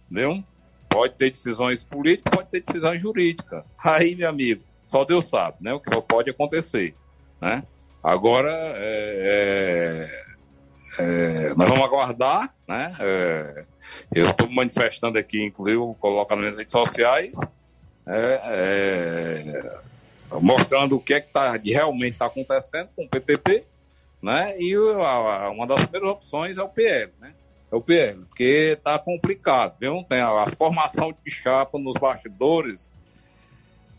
entendeu? Pode ter decisões políticas, pode ter decisões jurídicas. Aí, meu amigo, só Deus sabe, né? O que pode acontecer, né? Agora, é, é, nós vamos aguardar, né? É, eu estou manifestando aqui, inclusive, colocando nas redes sociais, é, é, mostrando o que é que tá, realmente está acontecendo com o PTP né? E a, uma das primeiras opções é o PL, né? É o PL, porque tá complicado, viu? Tem a, a formação de chapa nos bastidores,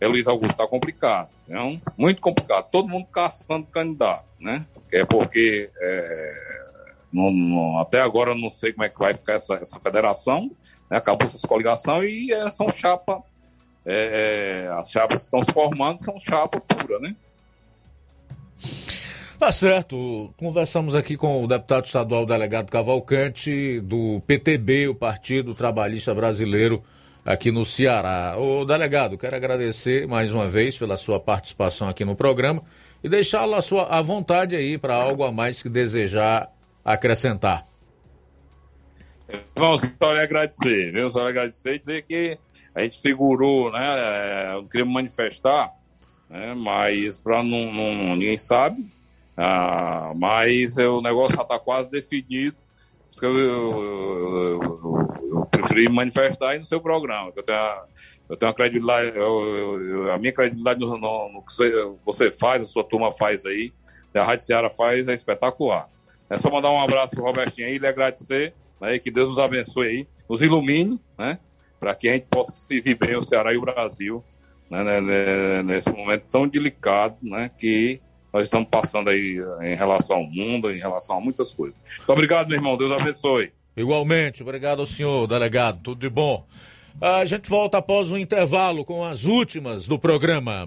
é Luiz Augusto, tá complicado, viu? Muito complicado. Todo mundo caçando candidato, né? É porque é, não, não, até agora não sei como é que vai ficar essa, essa federação, né? acabou essa coligação e é, são chapa, é, é, as chapas que estão se formando são chapa pura, né? Tá certo. Conversamos aqui com o deputado estadual delegado Cavalcante, do PTB, o Partido Trabalhista Brasileiro, aqui no Ceará. O delegado, quero agradecer mais uma vez pela sua participação aqui no programa e deixá-lo à, sua, à vontade aí para algo a mais que desejar acrescentar. Vamos só lhe agradecer, viu? Só lhe agradecer e dizer que a gente segurou, né? É, eu queria manifestar, né? mas para não, não, ninguém sabe, ah, mas o negócio já está quase definido. Eu, eu, eu, eu, preferi manifestar aí no seu programa. Eu tenho, eu tenho a credibilidade, a minha credibilidade no, no, no, que você faz, a sua turma faz aí, a Rádio Ceará faz, é espetacular. É só mandar um abraço pro Robertinho aí lhe agradecer, né, que Deus nos abençoe aí, nos ilumine, né, para que a gente possa servir bem o Ceará e o Brasil, né, né, né nesse momento tão delicado, né, que nós estamos passando aí em relação ao mundo, em relação a muitas coisas. Muito obrigado, meu irmão. Deus abençoe. Igualmente, obrigado ao senhor, delegado, tudo de bom. A gente volta após o intervalo com as últimas do programa.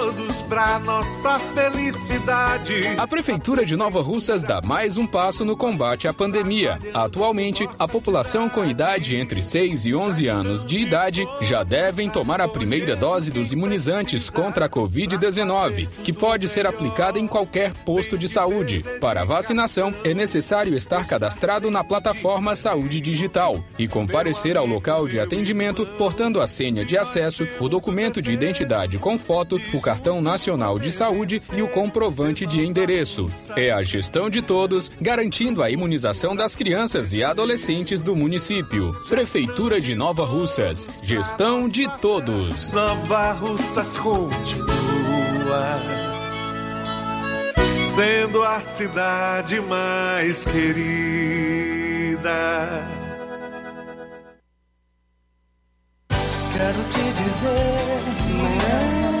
para nossa felicidade. A Prefeitura de Nova Russas dá mais um passo no combate à pandemia. Atualmente, a população com idade entre 6 e 11 anos de idade já devem tomar a primeira dose dos imunizantes contra a Covid-19, que pode ser aplicada em qualquer posto de saúde. Para a vacinação, é necessário estar cadastrado na plataforma Saúde Digital e comparecer ao local de atendimento portando a senha de acesso, o documento de identidade com foto, o cartão nacional de saúde e o comprovante de endereço. É a gestão de todos, garantindo a imunização das crianças e adolescentes do município. Prefeitura de Nova Russas. Gestão de todos. Nova Russas continua sendo a cidade mais querida. Quero te dizer, mamãe,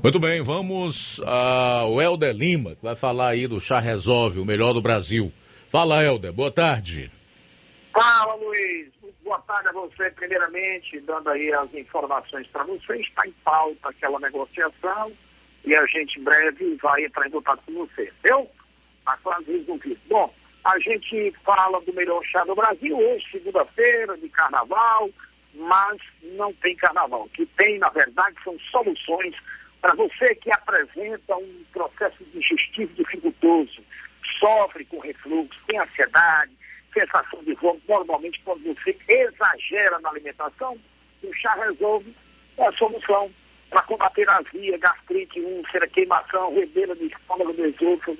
Muito bem, vamos ao Helder Lima, que vai falar aí do Chá Resolve, o melhor do Brasil. Fala, Helder, boa tarde. Fala, Luiz. Boa tarde a você, primeiramente, dando aí as informações para você. Está em pauta aquela negociação e a gente em breve vai entrar em contato com você. Entendeu? Está quase resolvido. Bom, a gente fala do melhor chá do Brasil hoje, segunda-feira, de carnaval, mas não tem carnaval. O que tem, na verdade, são soluções para você que apresenta um processo digestivo dificultoso, sofre com refluxo, tem ansiedade, sensação de vômito. Normalmente, quando você exagera na alimentação, o chá resolve a solução para combater azia, gastrite, úlcera, queimação, rebeira do estômago, do esôfago,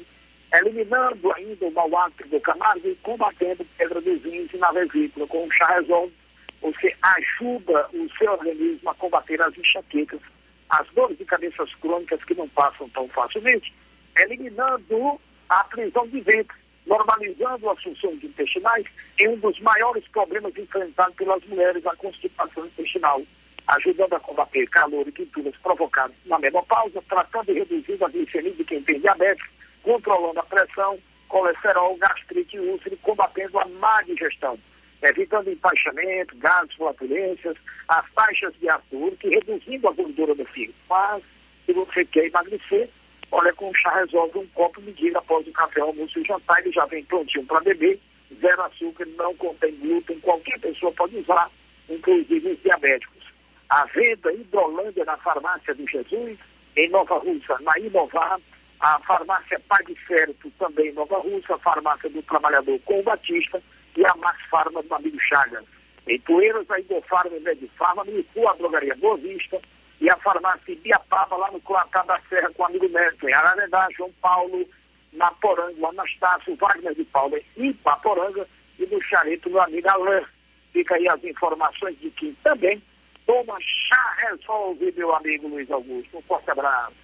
eliminando ainda o mau hálito do camargo e combatendo pedra dos rins e na vesícula. Com o chá resolve, você ajuda o seu organismo a combater as enxaquecas, as dores de cabeças crônicas que não passam tão facilmente, eliminando a prisão de ventre, normalizando as funções intestinais em um dos maiores problemas enfrentados pelas mulheres, a constipação intestinal ajudando a combater calor e quinturas provocadas na menopausa, tratando e reduzindo a glicemia de quem tem diabetes, controlando a pressão, colesterol, gastrite e úlcera e combatendo a má digestão, evitando empaixamento, gases, flatulências, as taxas de ácido e reduzindo a gordura do fígado. Mas, se você quer emagrecer, olha, com o chá resolve um copo medida após o café, almoço e jantar, ele já vem prontinho para beber, zero açúcar, não contém glúten, qualquer pessoa pode usar, inclusive os diabéticos. A venda Hidrolândia na farmácia do Jesus, em Nova Russa, na Inovar, a farmácia Certo, também em Nova Russa, a farmácia do Trabalhador com o Batista e a Max Farma do amigo Chagas. Em Poeiras, a Idofarma e Medifarma, no Ipu, a drogaria Boa Vista e a farmácia Ibiapaba, lá no Coatá da Serra, com o amigo Neto, em Ararendá, João Paulo, na Poranga, o Anastácio, Wagner de Paula em Ipaporanga e no Chareto, meu amigo Alain. Fica aí as informações de que também Toma chá resolve, meu amigo Luiz Augusto. Um forte abraço.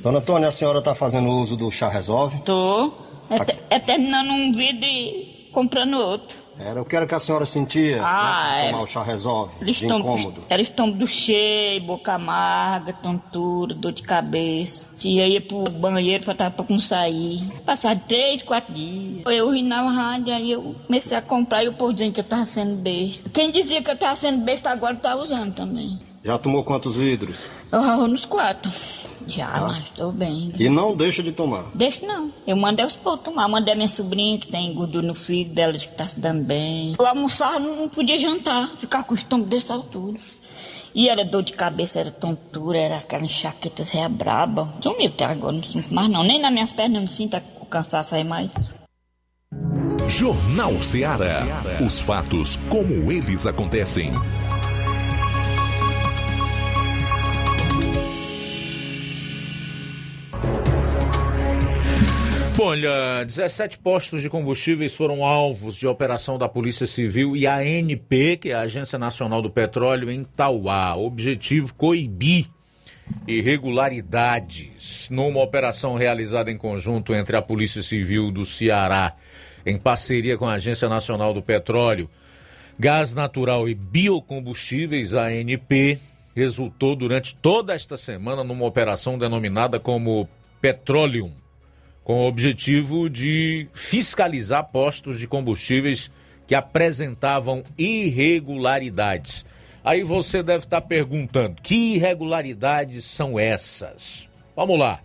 Dona Antônia, a senhora está fazendo uso do chá resolve? Tô. É, te, é terminando um vídeo e comprando outro. Era, eu quero que a senhora sentia Ah, antes de tomar o chá resolve, Eles de estão, incômodo. era estômago cheio, boca amarga, tontura, dor de cabeça. Se eu ia pro banheiro, faltava pra não sair. Passar três, quatro dias. Eu ri na rádio, aí eu comecei a comprar e o povo dizendo que eu tava sendo besta. Quem dizia que eu tava sendo besta agora tá usando também. Já tomou quantos vidros? Eu raro nos quatro. Já, Ah. mas tô bem. E não deixa de tomar. Deixa não. Eu mandei os povos tomar. Mandei a minha sobrinha que tem gordura no fígado dela, que tá se dando bem. Eu almoçava, não não podia jantar. Ficar com o estômago dessa altura. E era dor de cabeça, era tontura, era aquela enxaquetas reia braba. Sumiu até agora, não sinto mais não. Nem nas minhas pernas eu não sinto o cansaço aí mais. Jornal Ceará. Os fatos como eles acontecem. Olha, 17 postos de combustíveis foram alvos de operação da Polícia Civil e ANP, que é a Agência Nacional do Petróleo, em Tauá. Objetivo coibir irregularidades numa operação realizada em conjunto entre a Polícia Civil do Ceará, em parceria com a Agência Nacional do Petróleo, Gás Natural e Biocombustíveis, ANP, resultou durante toda esta semana numa operação denominada como Petroleum com o objetivo de fiscalizar postos de combustíveis que apresentavam irregularidades. Aí você deve estar perguntando: que irregularidades são essas? Vamos lá.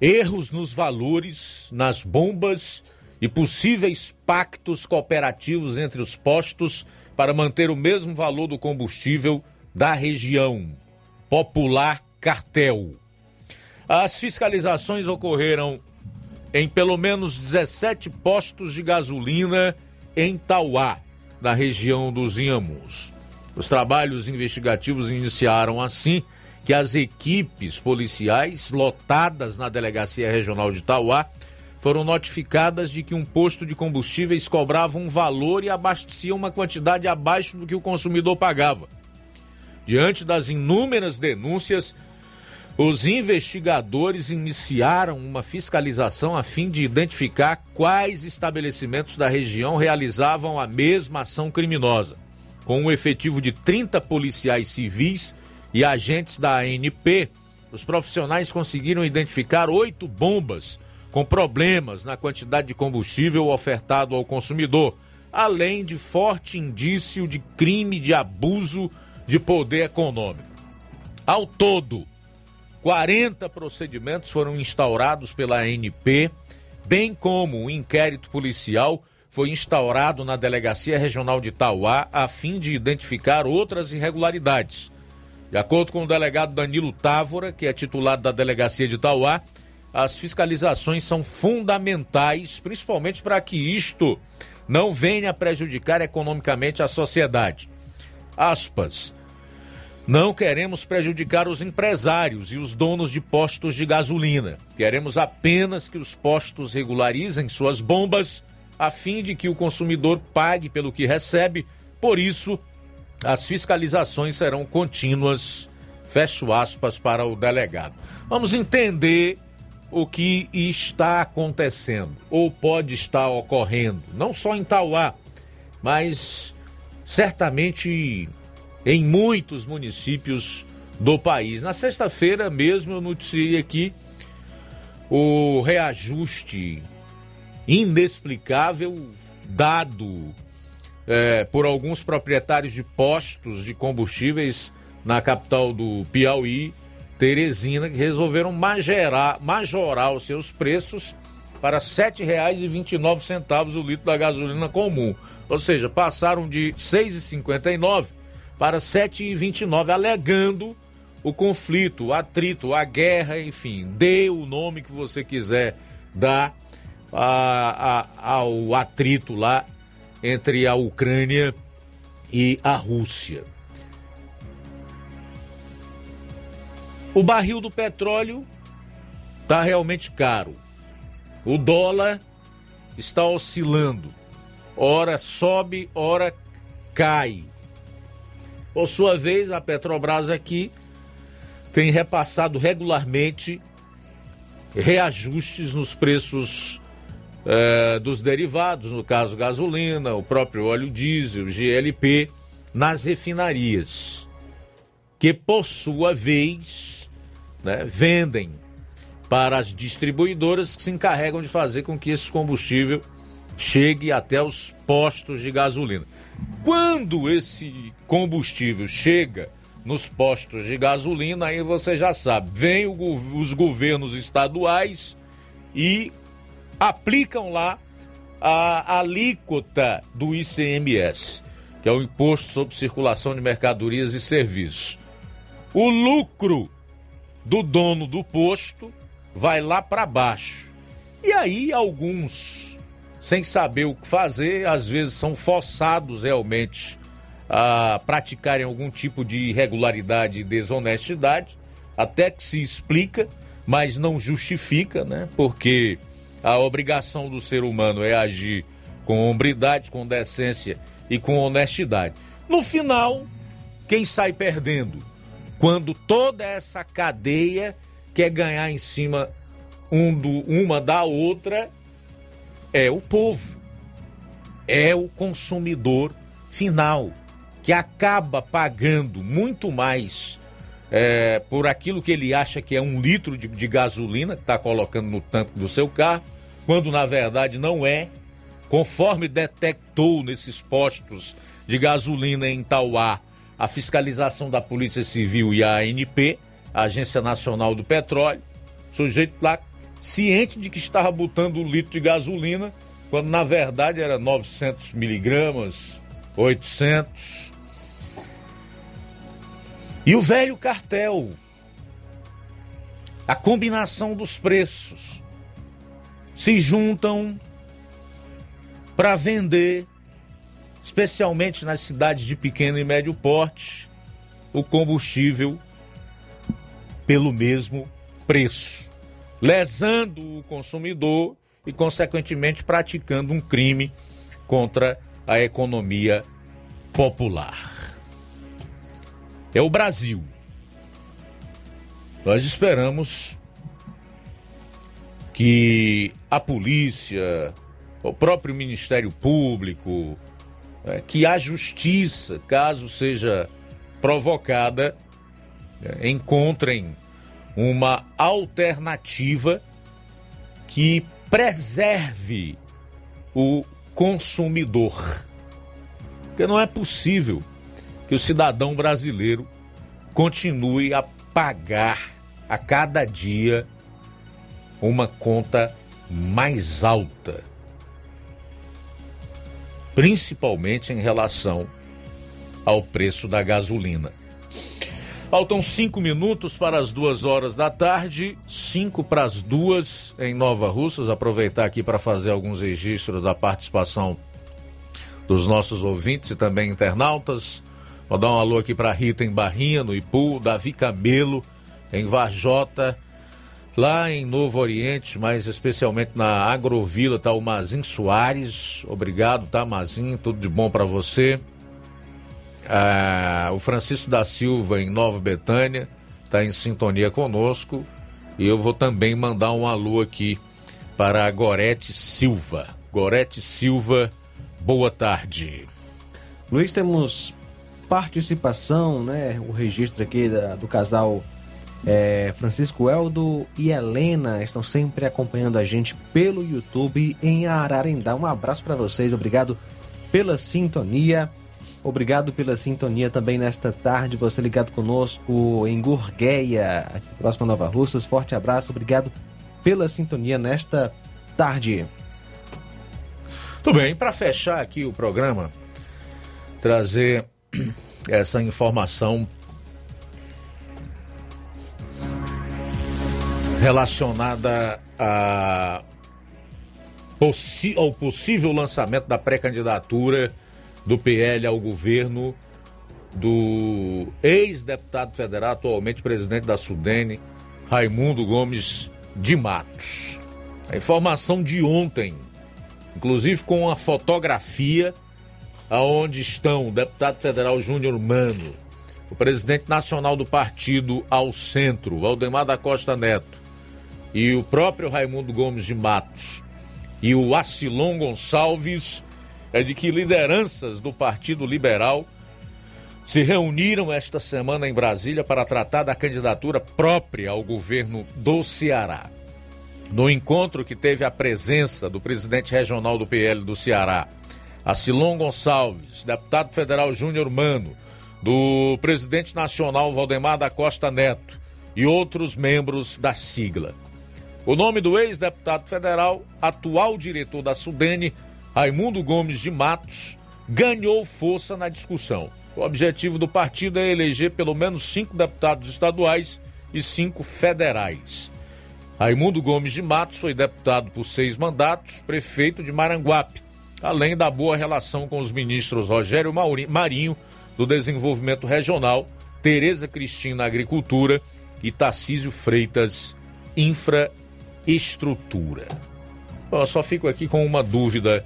Erros nos valores, nas bombas e possíveis pactos cooperativos entre os postos para manter o mesmo valor do combustível da região. Popular Cartel. As fiscalizações ocorreram em pelo menos 17 postos de gasolina em Tauá, na região dos Inhamuns. Os trabalhos investigativos iniciaram assim que as equipes policiais lotadas na Delegacia Regional de Tauá foram notificadas de que um posto de combustíveis cobrava um valor e abastecia uma quantidade abaixo do que o consumidor pagava. Diante das inúmeras denúncias, os investigadores iniciaram uma fiscalização a fim de identificar quais estabelecimentos da região realizavam a mesma ação criminosa. Com um efetivo de 30 policiais civis e agentes da ANP, os profissionais conseguiram identificar oito bombas com problemas na quantidade de combustível ofertado ao consumidor, além de forte indício de crime de abuso de poder econômico. Ao todo, 40 procedimentos foram instaurados pela ANP, bem como um inquérito policial foi instaurado na Delegacia Regional de Tauá a fim de identificar outras irregularidades. De acordo com o delegado Danilo Távora, que é titular da Delegacia de Tauá, as fiscalizações são fundamentais, principalmente para que isto não venha prejudicar economicamente a sociedade. Aspas. Não queremos prejudicar os empresários e os donos de postos de gasolina. Queremos apenas que os postos regularizem suas bombas a fim de que o consumidor pague pelo que recebe. Por isso, as fiscalizações serão contínuas. Fecho aspas para o delegado. Vamos entender o que está acontecendo ou pode estar ocorrendo, não só em Tauá, mas certamente em muitos municípios do país. Na sexta-feira mesmo eu noticiei aqui o reajuste inexplicável dado é, por alguns proprietários de postos de combustíveis na capital do Piauí, Teresina, que resolveram majorar, majorar os seus preços para R$ 7,29 o litro da gasolina comum. Ou seja, passaram de R$ 6,59 para R$ 7,29, alegando o conflito, o atrito, a guerra, enfim, dê o nome que você quiser dar a, a, ao atrito lá entre a Ucrânia e a Rússia. O barril do petróleo está realmente caro. O dólar está oscilando. Ora sobe, ora cai. Por sua vez, a Petrobras aqui tem repassado regularmente reajustes nos preços eh, dos derivados, no caso gasolina, o próprio óleo diesel, GLP, nas refinarias, que por sua vez né, vendem para as distribuidoras que se encarregam de fazer com que esse combustível chegue até os postos de gasolina. Quando esse combustível chega nos postos de gasolina, aí você já sabe, vem o, os governos estaduais e aplicam lá a alíquota do ICMS, que é o Imposto sobre Circulação de Mercadorias e Serviços. O lucro do dono do posto vai lá para baixo. E aí alguns, sem saber o que fazer, às vezes são forçados realmente a praticarem algum tipo de irregularidade e desonestidade, até que se explica, mas não justifica, né? Porque a obrigação do ser humano é agir com hombridade, com decência e com honestidade. No final, quem sai perdendo? Quando toda essa cadeia quer ganhar em cima um do, uma da outra, é o povo, é o consumidor final, que acaba pagando muito mais é, por aquilo que ele acha que é um litro de, de gasolina que está colocando no tanque do seu carro, quando na verdade não é, conforme detectou nesses postos de gasolina em Tauá a fiscalização da Polícia Civil e a ANP, a Agência Nacional do Petróleo, sujeito lá ciente de que estava botando um litro de gasolina, quando na verdade era 900 miligramas, 800. E o velho cartel, a combinação dos preços, se juntam para vender, especialmente nas cidades de pequeno e médio porte, o combustível pelo mesmo preço, lesando o consumidor e, consequentemente, praticando um crime contra a economia popular. É o Brasil. Nós esperamos que a polícia, o próprio Ministério Público, é, que a justiça, caso seja provocada, é, encontrem uma alternativa que preserve o consumidor. Porque não é possível que o cidadão brasileiro continue a pagar a cada dia uma conta mais alta, principalmente em relação ao preço da gasolina. Faltam cinco minutos para as duas horas da tarde, cinco para as duas em Nova Russas. Aproveitar aqui para fazer alguns registros da participação dos nossos ouvintes e também internautas. Vou dar um alô aqui para Rita em Barrinha, no Ipu, Davi Camelo em Varjota, lá em Novo Oriente, mas especialmente na Agrovila, tá o Mazin Soares. Obrigado, tá, Mazin? Tudo de bom para você. Ah, o Francisco da Silva em Nova Betânia está em sintonia conosco. E eu vou também mandar um alô aqui para a Gorete Silva. Gorete Silva, boa tarde. Luiz, temos participação, né? O registro aqui da, do casal é, Francisco Eldo e Helena estão sempre acompanhando a gente pelo YouTube em Ararendá. Um abraço para vocês, obrigado pela sintonia. Obrigado pela sintonia também nesta tarde, você ligado conosco em Gurgueia, aqui próximo a Nova Russas. Forte abraço, obrigado pela sintonia nesta tarde. Tudo bem, para fechar aqui o programa, trazer essa informação relacionada a ao possível lançamento da pré-candidatura do PL ao governo do ex-deputado federal, atualmente presidente da Sudene, Raimundo Gomes de Matos. A informação de ontem, inclusive com uma fotografia aonde estão o deputado federal Júnior Mano, o presidente nacional do partido ao centro, Valdemar da Costa Neto, e o próprio Raimundo Gomes de Matos e o Acilon Gonçalves é de que lideranças do Partido Liberal se reuniram esta semana em Brasília para tratar da candidatura própria ao governo do Ceará. No encontro que teve a presença do presidente regional do PL do Ceará, Acilon Gonçalves, deputado federal Júnior Mano, do presidente nacional Valdemar da Costa Neto e outros membros da sigla. O nome do ex-deputado federal, atual diretor da Sudene, Raimundo Gomes de Matos, ganhou força na discussão. O objetivo do partido é eleger pelo menos cinco deputados estaduais e cinco federais. Raimundo Gomes de Matos foi deputado por seis mandatos, prefeito de Maranguape, além da boa relação com os ministros Rogério Marinho, do Desenvolvimento Regional, Tereza Cristina Agricultura e Tarcísio Freitas Infraestrutura estrutura. Eu só fico aqui com uma dúvida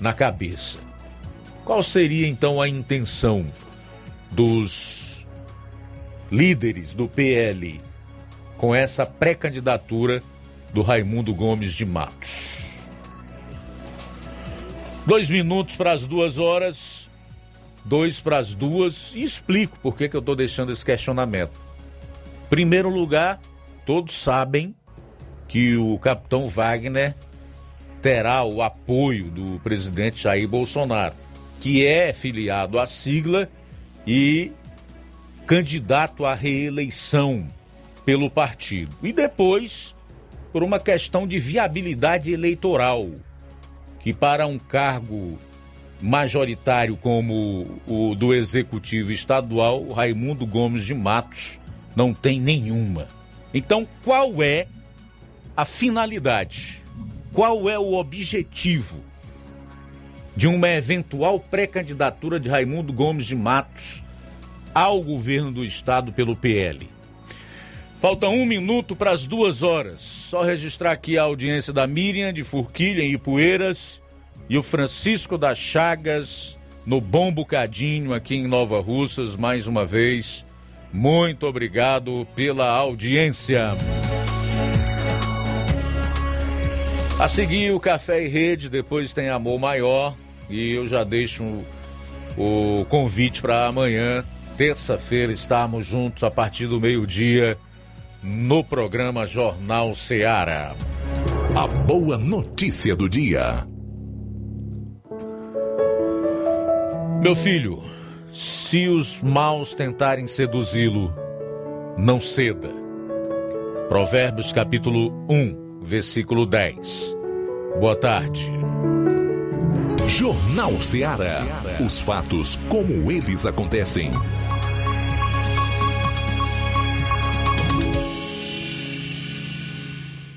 na cabeça. Qual seria então a intenção dos líderes do PL com essa pré-candidatura do Raimundo Gomes de Matos? Dois minutos para as duas horas, dois para as duas, e explico por que, que eu estou deixando esse questionamento. Primeiro lugar, todos sabem que o capitão Wagner terá o apoio do presidente Jair Bolsonaro, que é filiado à sigla e candidato à reeleição pelo partido. E depois, por uma questão de viabilidade eleitoral, que para um cargo majoritário como o do executivo estadual, Raimundo Gomes de Matos não tem nenhuma. Então, qual é a finalidade, qual é o objetivo de uma eventual pré-candidatura de Raimundo Gomes de Matos ao governo do estado pelo PL. Falta um minuto para as duas horas. Só registrar aqui a audiência da Miriam de Furquilha em Ipueiras e o Francisco das Chagas no Bom Bocadinho aqui em Nova Russas. Mais uma vez, muito obrigado pela audiência. A seguir, o Café e Rede, depois tem Amor Maior. E eu já deixo o, convite para amanhã, terça-feira, estarmos juntos a partir do meio-dia no programa Jornal Seara. A boa notícia do dia. Meu filho, se os maus tentarem seduzi-lo, não ceda. Provérbios capítulo 1, versículo 10. Boa tarde. Jornal Ceará. Os fatos como eles acontecem.